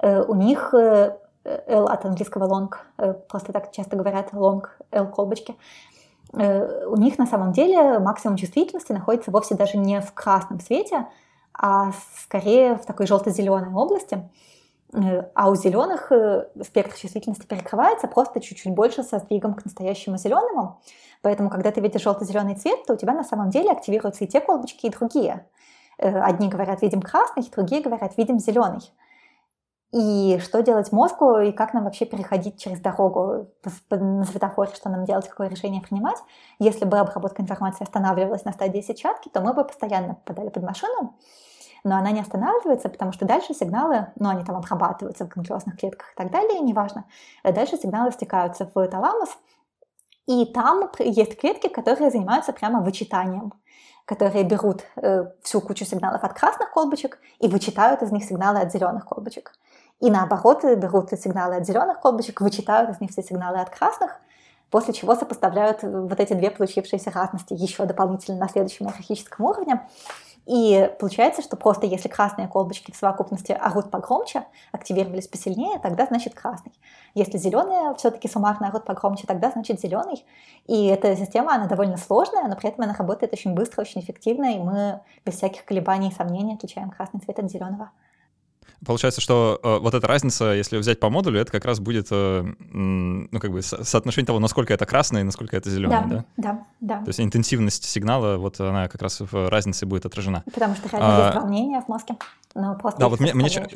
э, у них э, L от английского long, просто так часто говорят long L колбочки, у них на самом деле максимум чувствительности находится вовсе даже не в красном свете, а скорее в такой желто-зеленой области. А у зеленых спектр чувствительности перекрывается просто чуть-чуть больше со сдвигом к настоящему зеленому. Поэтому, когда ты видишь желто-зеленый цвет, то у тебя на самом деле активируются и те колбочки, и другие. Э, одни говорят, видим красный, другие говорят, видим зеленый. И что делать мозгу, и как нам вообще переходить через дорогу на светофоре, что нам делать, какое решение принимать. Если бы обработка информации останавливалась на стадии сетчатки, то мы бы постоянно попадали под машину, но она не останавливается, потому что дальше сигналы, ну, они там обрабатываются в ганглиозных клетках и так далее, неважно, дальше сигналы стекаются в таламус, и там есть клетки, которые занимаются прямо вычитанием, которые берут э, всю кучу сигналов от красных колбочек и вычитают из них сигналы от зеленых колбочек. И наоборот, берут сигналы от зеленых колбочек, вычитают из них все сигналы от красных, после чего сопоставляют вот эти две получившиеся разности еще дополнительно на следующем иерархическом уровне и получается, что просто если красные колбочки в совокупности орут погромче, активировались посильнее, тогда значит красный. Если зеленые все-таки суммарно орут погромче, тогда значит зеленый. И эта система, она довольно сложная, но при этом она работает очень быстро, очень эффективно, и мы без всяких колебаний и сомнений отличаем красный цвет от зеленого. Получается, что э, вот эта разница, если взять по модулю, это как раз будет, э, ну, как бы со соотношение того, насколько это красное и насколько это зеленое, да? Да, да. То есть интенсивность сигнала, вот она как раз в разнице будет отражена. Потому что реально а... есть волнение в мозге. Но просто да, вот мне, мне, чем,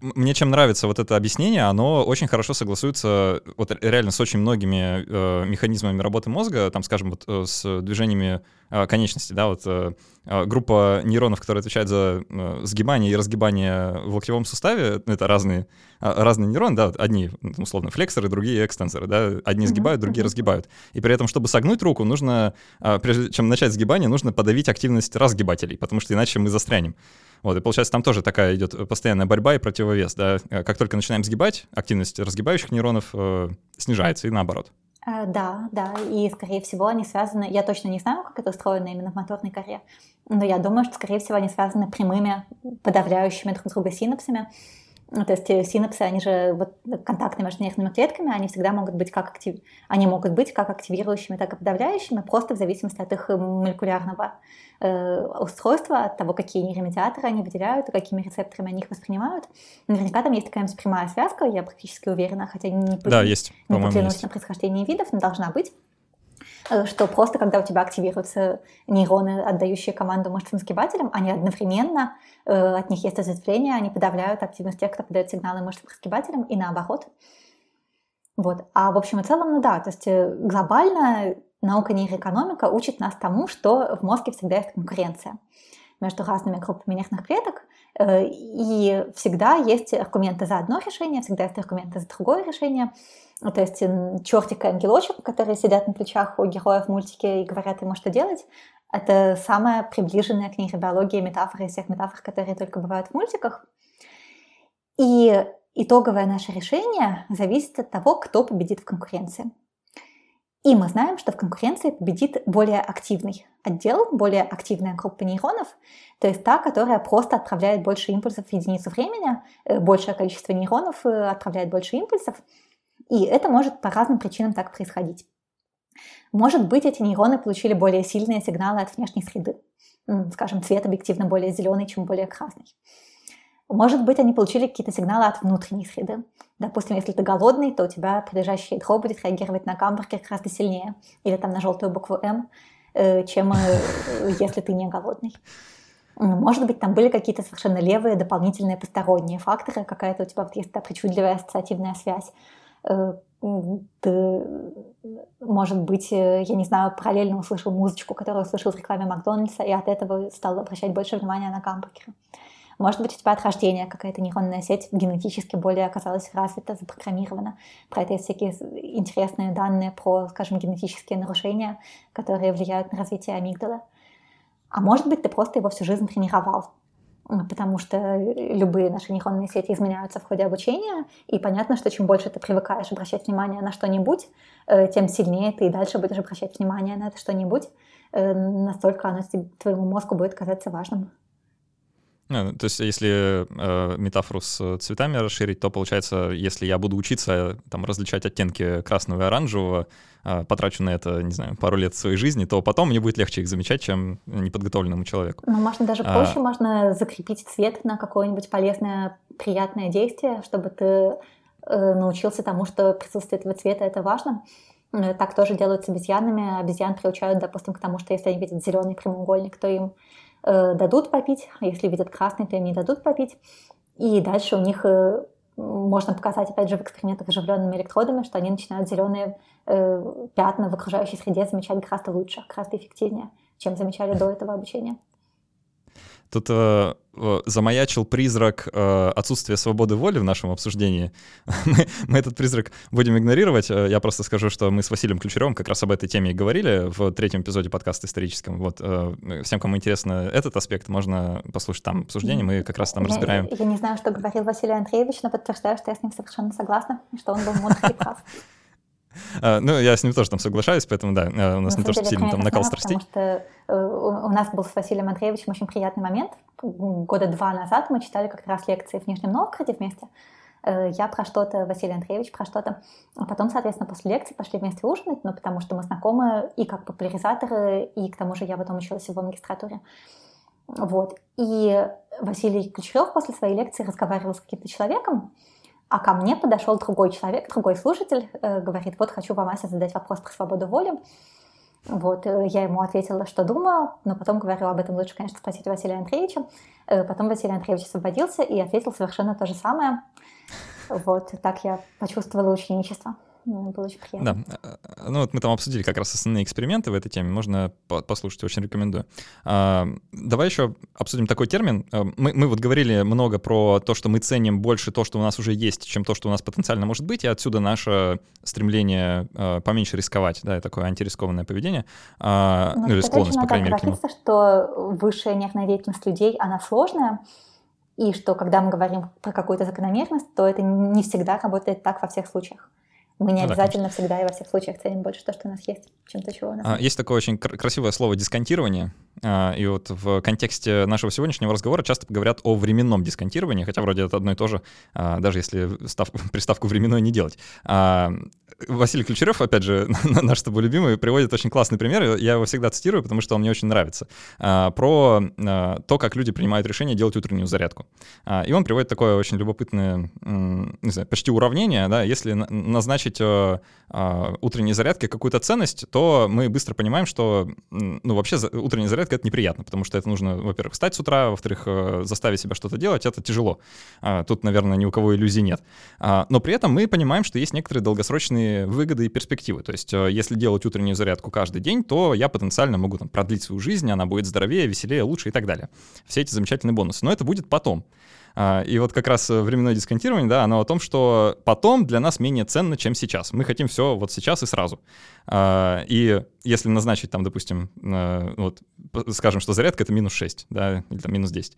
мне чем нравится вот это объяснение, оно очень хорошо согласуется вот реально с очень многими э, механизмами работы мозга, там, скажем, вот э, с движениями э, конечностей, да, вот э, э группа нейронов, которые отвечают за э, сгибание и разгибание в локтевом суставе, это разные, э, разные нейроны, да, одни, условно, флексоры, другие экстенсоры, да, одни сгибают, другие разгибают. И при этом, чтобы согнуть руку, нужно, э, прежде чем начать сгибание, нужно подавить активность разгибателей, потому что иначе мы застрянем. Вот, и получается, там тоже такая идет постоянная борьба и противовес, да. Э, как только начинаем сгибать, активность разгибающих нейронов э, снижается, и наоборот. Э, да, да, и, скорее всего, они связаны, я точно не знаю, как это устроено именно в моторной коре, но я думаю, что, скорее всего, они связаны прямыми подавляющими друг друга синапсами, ну, то есть э, синапсы, они же вот контакты между нервными клетками, они всегда могут быть как актив... они могут быть как активирующими, так и подавляющими, просто в зависимости от их молекулярного э, устройства, от того, какие нейромедиаторы они выделяют, и какими рецепторами они их воспринимают. Наверняка там есть такая прямая связка, я практически уверена, хотя не, да, есть, не поклянусь на происхождение видов, но должна быть. Э, что просто когда у тебя активируются нейроны, отдающие команду мышцам сгибателям, они одновременно, э, от них есть разветвление, они подавляют активность тех, кто подает сигналы мышцам сгибателям, и наоборот. Вот. А в общем и целом, ну да, то есть э, глобально наука нейроэкономика учит нас тому, что в мозге всегда есть конкуренция между разными группами нервных клеток, и всегда есть аргументы за одно решение, всегда есть аргументы за другое решение. Ну, то есть чертик и ангелочек, которые сидят на плечах у героев мультики и говорят ему, что делать, Это самая приближенная к нейробиологии метафора из всех метафор, которые только бывают в мультиках. И итоговое наше решение зависит от того, кто победит в конкуренции. И мы знаем, что в конкуренции победит более активный отдел, более активная группа нейронов, то есть та, которая просто отправляет больше импульсов в единицу времени, э, большее количество нейронов э, отправляет больше импульсов, и это может по разным причинам так происходить. Может быть, эти нейроны получили более сильные сигналы от внешней среды. Скажем, цвет объективно более зеленый, чем более красный. Может быть, они получили какие-то сигналы от внутренней среды. Допустим, если ты голодный, то у тебя прилежащее ядро будет реагировать на гамбургер гораздо сильнее, или там на желтую букву М, э, чем э, если ты не голодный. Может быть, там были какие-то совершенно левые дополнительные посторонние факторы, какая-то у тебя вот есть причудливая ассоциативная связь. Э, ты, может быть, я не знаю, параллельно услышал музычку, которую услышал в рекламе Макдональдса, и от этого стал обращать больше внимания на гамбургеры. Может быть, у тебя от рождения какая-то нейронная сеть генетически более оказалась развита, запрограммирована. Про это есть всякие интересные данные про, скажем, генетические нарушения, которые влияют на развитие амигдала. А может быть, ты просто его всю жизнь тренировал, потому что любые наши нейронные сети изменяются в ходе обучения, и понятно, что чем больше ты привыкаешь обращать внимание на что-нибудь, э, тем сильнее ты и дальше будешь обращать внимание на это что-нибудь, э, настолько оно твоему мозгу будет казаться важным. Ну, то есть, если э, метафору с цветами расширить, то получается, если я буду учиться там различать оттенки красного и оранжевого, э, потрачу на это, не знаю, пару лет своей жизни, то потом мне будет легче их замечать, чем неподготовленному человеку. Ну, можно даже а... проще, можно закрепить цвет на какое-нибудь полезное, приятное действие, чтобы ты э, научился тому, что присутствие этого цвета это важно. Э, так тоже делают с обезьянами. Обезьян приучают, допустим, к тому, что если они видят зеленый прямоугольник, то им Э, дадут попить, если видят красный, то им не дадут попить. И дальше у них э, можно показать, опять же, в экспериментах оживленными электродами, что они начинают зеленые э, пятна в окружающей среде замечать гораздо лучше, гораздо эффективнее, чем замечали до этого обучения. Тут э, замаячил призрак э, отсутствия свободы воли в нашем обсуждении. мы, мы этот призрак будем игнорировать. Э, я просто скажу, что мы с Василием Ключеревым как раз об этой теме и говорили в третьем эпизоде подкаста историческом. Вот э, всем, кому интересно этот аспект, можно послушать там обсуждение. Мы как раз там я, разбираем. Я, я не знаю, что говорил Василий Андреевич, но подтверждаю, что я с ним совершенно согласна, что он был мудрый и прав. А, ну, я с ним тоже там соглашаюсь, поэтому да, э, у нас не то, что сильно там накал страстей. Потому что э, у нас был с Василием Андреевичем очень приятный момент. Года два назад мы читали как раз лекции в Нижнем Новгороде вместе. Э, я про что-то, Василий Андреевич про что-то. А потом, соответственно, после лекции пошли вместе ужинать, ну, потому что мы знакомы и как популяризаторы, и к тому же я потом училась в его магистратуре. Вот. И Василий Ключерев после своей лекции разговаривал с каким-то человеком, а ко мне подошел другой человек, другой слушатель, э, говорит, вот хочу вам, Ася, задать вопрос про свободу воли. Вот, э, я ему ответила, что думаю, но потом говорю об этом лучше, конечно, спросить Василия Андреевича. Э, потом Василий Андреевич освободился и ответил совершенно то же самое. Вот, так я почувствовала ученичество. Было очень приятно. Да, э, ну вот мы там обсудили как раз основные эксперименты в этой теме, можно послушать, очень рекомендую. А, давай еще обсудим такой термин. Э, мы, мы вот говорили много про то, что мы ценим больше то, что у нас уже есть, чем то, что у нас потенциально может быть, и отсюда наше стремление э, поменьше рисковать, да, такое антирискованное поведение, а, ну, ну или склонность, по крайней мере, к нему. что высшая нервная деятельность людей, она сложная, и что когда мы говорим про какую-то закономерность, то это не всегда работает так во всех случаях. Мы не ну, обязательно да, всегда и во всех случаях ценим больше то, что у нас есть, чем то, чего у нас а, Есть такое очень красивое слово «дисконтирование». А, и вот в контексте нашего сегодняшнего разговора часто говорят о временном дисконтировании, хотя вроде это одно и то же, а, даже если став, приставку «временной» не делать. А, Василий Ключерев, опять же, наш с тобой любимый, приводит очень классный пример, я его всегда цитирую, потому что он мне очень нравится, про то, как люди принимают решение делать утреннюю зарядку. И он приводит такое очень любопытное, не знаю, почти уравнение, да, если назначить утренней зарядке какую-то ценность, то мы быстро понимаем, что, ну, вообще утренняя зарядка — это неприятно, потому что это нужно, во-первых, встать с утра, во-вторых, э, заставить себя что-то делать, это тяжело. Тут, наверное, ни у кого иллюзий нет. Но при этом мы понимаем, что есть некоторые долгосрочные выгоды и перспективы. То есть, э, если делать утреннюю зарядку каждый день, то я потенциально могу там, продлить свою жизнь, она будет здоровее, веселее, лучше и так далее. Все эти замечательные бонусы. Но это будет потом. А, и вот как раз временное дисконтирование, да, оно о том, что потом для нас менее ценно, чем сейчас. Мы хотим все вот сейчас и сразу. А, и если назначить там, допустим, вот, скажем, что зарядка — это минус 6, да, или там минус 10,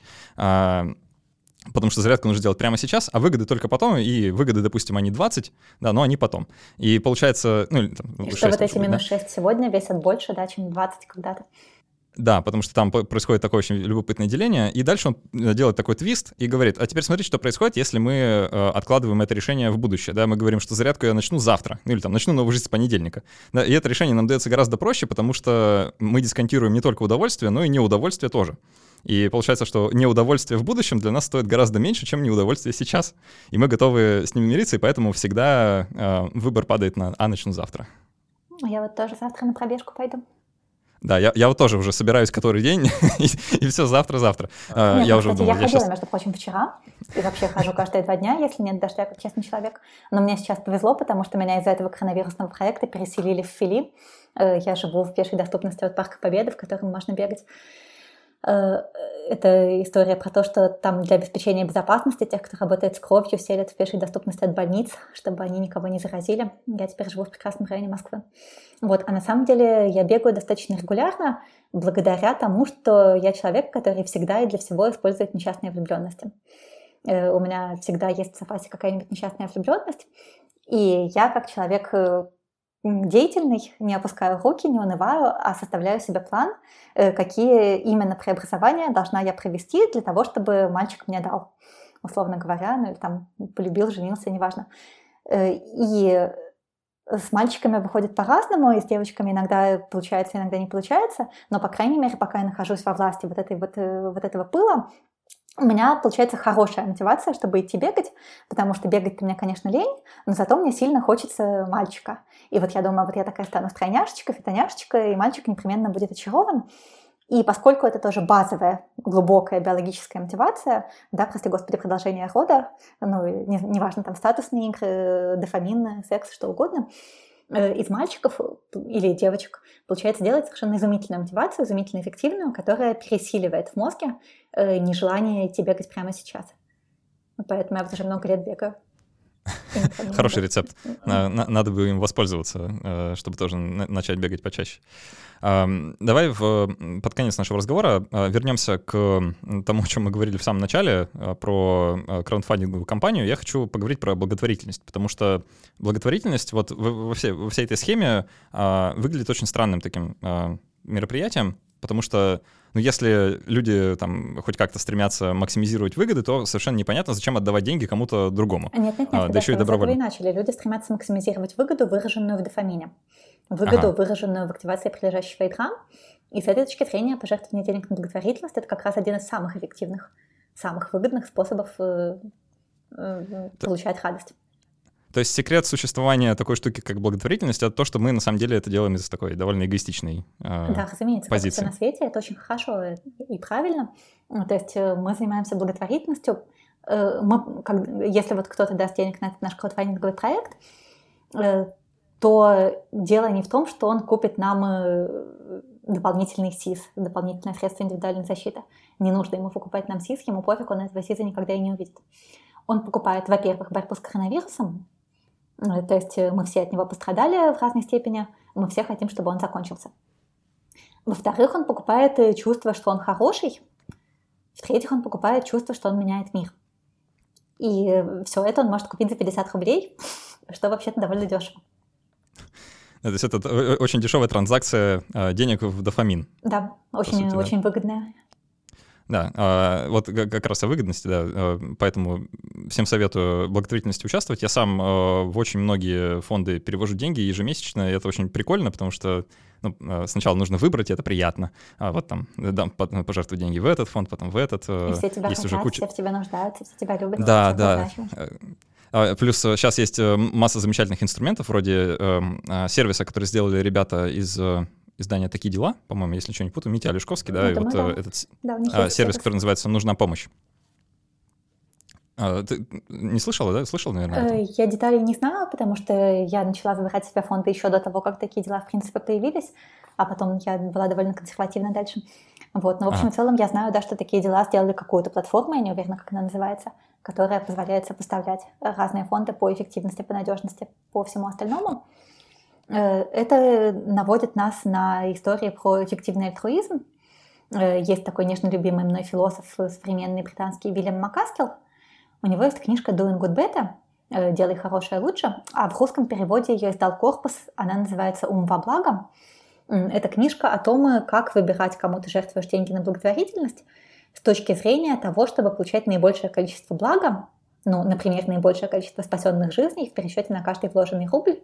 потому что зарядку нужно делать прямо сейчас, а выгоды только потом, и выгоды, допустим, они 20, да, но они потом. И получается, ну, там, и 6, что вот эти минус да? 6 сегодня весят больше, да, чем 20 когда-то. Да, потому что там происходит такое очень любопытное деление, и дальше он э, делает такой твист и говорит, а теперь смотрите, что происходит, если мы э, откладываем это решение в будущее, да, мы говорим, что зарядку я начну завтра, ну или там начну новую жизнь с понедельника, да, и это решение нам дается гораздо проще, потому что мы дисконтируем не только удовольствие, но и неудовольствие тоже. И получается, что неудовольствие в будущем для нас стоит гораздо меньше, чем неудовольствие сейчас. И мы готовы с ними мириться, и поэтому всегда э, выбор падает на «а начну завтра». Я вот тоже завтра на пробежку пойду. Да, я, я вот тоже уже собираюсь который день, и, и все завтра-завтра. А, я уже думал, я, ходила, сейчас... между прочим, вчера, и вообще хожу каждые два дня, если нет дождя, как честный человек. Но мне сейчас повезло, потому что меня из-за этого коронавирусного проекта переселили в Фили. Э, я живу в пешей доступности от Парка Победы, в котором можно бегать. Это история про то, что там для обеспечения безопасности тех, кто работает с кровью, селят в пешей доступности от больниц, чтобы они никого не заразили. Я теперь живу в прекрасном районе Москвы. Вот. А на самом деле я бегаю достаточно регулярно, благодаря тому, что я человек, который всегда и для всего использует несчастные влюбленности. Э, у меня всегда есть в запасе какая-нибудь несчастная влюбленность, и я как человек э, деятельный, не опускаю руки, не унываю, а составляю себе план, э, какие именно преобразования должна я провести для того, чтобы мальчик мне дал, условно говоря, ну или там полюбил, женился, неважно. Э, и с мальчиками выходит по-разному, и с девочками иногда получается, иногда не получается, но, по крайней мере, пока я нахожусь во власти вот, этой вот, э, вот этого пыла, у меня получается хорошая мотивация, чтобы идти бегать, потому что бегать-то мне, конечно, лень, но зато мне сильно хочется мальчика. И вот я думаю, вот я такая стану стройняшечка, фитоняшечка, и мальчик непременно будет очарован. И поскольку это тоже базовая, глубокая биологическая мотивация, да, прости господи, продолжение рода, ну, неважно, не там статусные игры, дофамин, секс, что угодно, из мальчиков или девочек получается делать совершенно изумительную мотивацию, изумительно эффективную, которая пересиливает в мозге э, нежелание идти бегать прямо сейчас. Поэтому я уже много лет бегаю. Хороший рецепт. Надо бы им воспользоваться, э, чтобы тоже начать бегать почаще. Давай в, под конец нашего разговора э, вернемся к тому, о чем мы говорили в самом начале, э, про краундфандинговую компанию. Я хочу поговорить про благотворительность, потому что благотворительность вот во всей, во всей этой схеме выглядит очень странным таким мероприятием, потому что ну, если люди там хоть как-то стремятся максимизировать выгоды, то совершенно непонятно, зачем отдавать деньги кому-то другому. Нет, нет, нет, а, да еще и добровольно. и начали. Люди стремятся максимизировать выгоду, выраженную в дофамине, выгоду, ага. выраженную в активации прилежащего ядра. И с этой точки зрения пожертвование денег на благотворительность — это как раз один из самых эффективных, самых выгодных способов э, э, получать радость. То есть секрет существования такой штуки, как благотворительность, это то, что мы на самом деле это делаем из такой довольно эгоистичной э, Да, разумеется, позиции. на свете это очень хорошо и правильно. То есть э, мы занимаемся благотворительностью. Э, мы, как, если вот кто-то даст денег на этот наш краудфандинговый проект, э, то дело не в том, что он купит нам дополнительный СИС, дополнительное средство индивидуальной защиты. Не нужно ему покупать нам СИС, ему пофиг, он этого СИСа никогда и не увидит. Он покупает, во-первых, борьбу с коронавирусом, то есть э, мы все от него пострадали в разной степени, мы все хотим, чтобы он закончился. Во-вторых, он покупает э, чувство, что он хороший. В-третьих, он покупает чувство, что он меняет мир. И все это он может купить за 50 рублей, что вообще-то довольно дешево. То есть это очень дешевая транзакция денег в дофамин. Да, очень, очень выгодная. Да, а, вот как раз о выгодности, да, а, поэтому всем советую благотворительности участвовать. Я сам а, в очень многие фонды перевожу деньги ежемесячно, и это очень прикольно, потому что ну, сначала нужно выбрать, и это приятно. А вот там дам пожертвовать деньги в этот фонд, потом в этот. И все тебя есть хотят, уже куча... все в тебя нуждаются, все тебя любят. Да, да. Плюс сейчас есть э, масса замечательных инструментов, вроде э, сервиса, который сделали ребята из э, издание «Такие дела», по-моему, если ничего не путаю, Митя Олешковский, да, ну, и вот да. Э, этот да, а, сервис, который называется «Нужна помощь». А, ты не слышала, да? Слышала, наверное? Это? Я деталей не знала, потому что я начала выбирать себе фонды еще до того, как такие дела, в принципе, появились, а потом я была довольно консервативна дальше. Вот, но в общем, а. в целом я знаю, да, что такие дела сделали какую-то платформу, я не уверена, как она называется, которая позволяет сопоставлять разные фонды по эффективности, по надежности, по всему остальному. Э, это наводит нас на истории про эффективный альтруизм. Э, есть такой нежно любимый мной философ современный британский Вильям Макаскел. У него есть книжка «Doing Good Better», э, «Делай хорошее лучше», а в русском переводе ее издал корпус, она называется «Ум во благо». Это книжка о том, как выбирать, кому ты жертвуешь деньги на благотворительность с точки зрения того, чтобы получать наибольшее количество блага, ну, например, наибольшее количество спасенных жизней в пересчете на каждый вложенный рубль.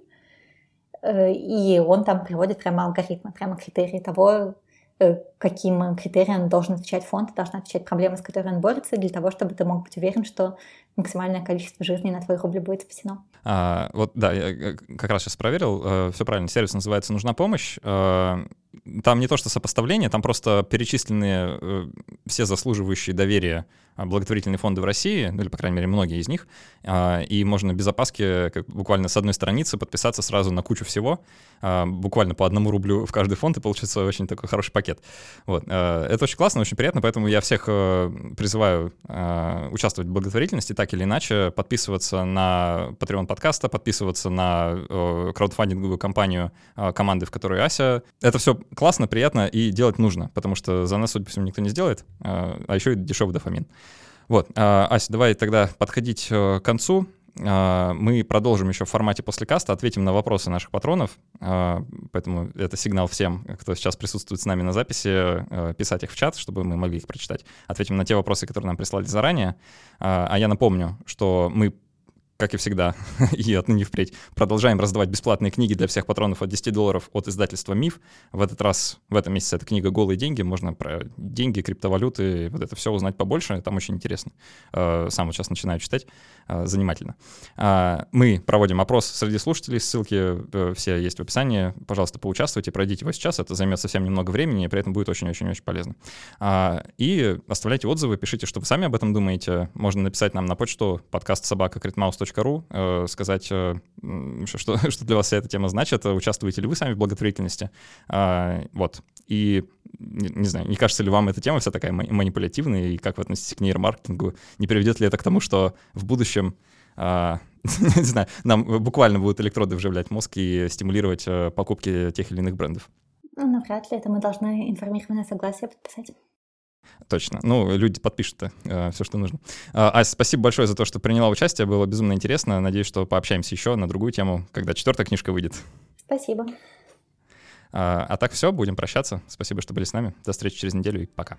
И он там приводит прямо алгоритмы, прямо критерии того, Э, каким критериям должен отвечать фонд, должна отвечать проблема, с которой он борется, для того, чтобы ты мог быть уверен, что максимальное количество жизней на твой рубль будет спасено. А, вот, да, я э, как раз сейчас проверил, э, все правильно, сервис называется «Нужна помощь». Там не то, что сопоставление, там просто перечислены все заслуживающие доверия а, благотворительные фонды в России, ну или, по крайней мере, многие из них, а, и можно без опаски как буквально с одной страницы подписаться сразу на кучу всего, а, буквально по одному рублю в каждый фонд, и получится очень такой хороший пакет. Вот. Это очень классно, очень приятно, поэтому я всех призываю участвовать в благотворительности так или иначе, подписываться на Patreon подкаста, подписываться на краудфандинговую компанию команды, в которой Ася. Это все классно, приятно и делать нужно, потому что за нас, судя по всему, никто не сделает, а еще и дешевый дофамин. Вот, а, Ася, давай тогда подходить э, к концу. А, мы продолжим еще в формате после каста, ответим на вопросы наших патронов, а, поэтому это сигнал всем, кто сейчас присутствует с нами на записи, э, писать их в чат, чтобы мы могли их прочитать. Ответим на те вопросы, которые нам прислали заранее. А я напомню, что мы как и всегда, и отныне впредь, продолжаем раздавать бесплатные книги для всех патронов от 10 долларов от издательства «Миф». В этот раз, в этом месяце, эта книга «Голые деньги». Можно про деньги, криптовалюты, вот это все узнать побольше. Там очень интересно. Э, сам сейчас начинаю читать. Э, занимательно. А, мы проводим опрос среди слушателей. Ссылки э, все есть в описании. Пожалуйста, поучаствуйте, пройдите его сейчас. Это займет совсем немного времени, и при этом будет очень-очень-очень полезно. И оставляйте отзывы, пишите, что вы сами об этом думаете. Можно написать нам на почту подкаст собака критмаус.ру, э, сказать, что, что для вас вся эта тема значит, участвуете ли вы сами в благотворительности. А, вот. И не знаю, не кажется ли вам эта тема вся такая манипулятивная, и как вы относитесь к нейромаркетингу? Не приведет ли это к тому, что в будущем а, не знаю, нам буквально будут электроды вживлять в мозг и стимулировать покупки тех или иных брендов? Ну, навряд ли. Это мы должны информированное согласие подписать. Точно. Ну, люди подпишут э, все, что нужно. Э, Ась, спасибо большое за то, что приняла участие. Было безумно интересно. Надеюсь, что пообщаемся еще на другую тему, когда четвертая книжка выйдет. Спасибо. А, а так все, будем прощаться. Спасибо, что были с нами. До встречи через неделю и пока.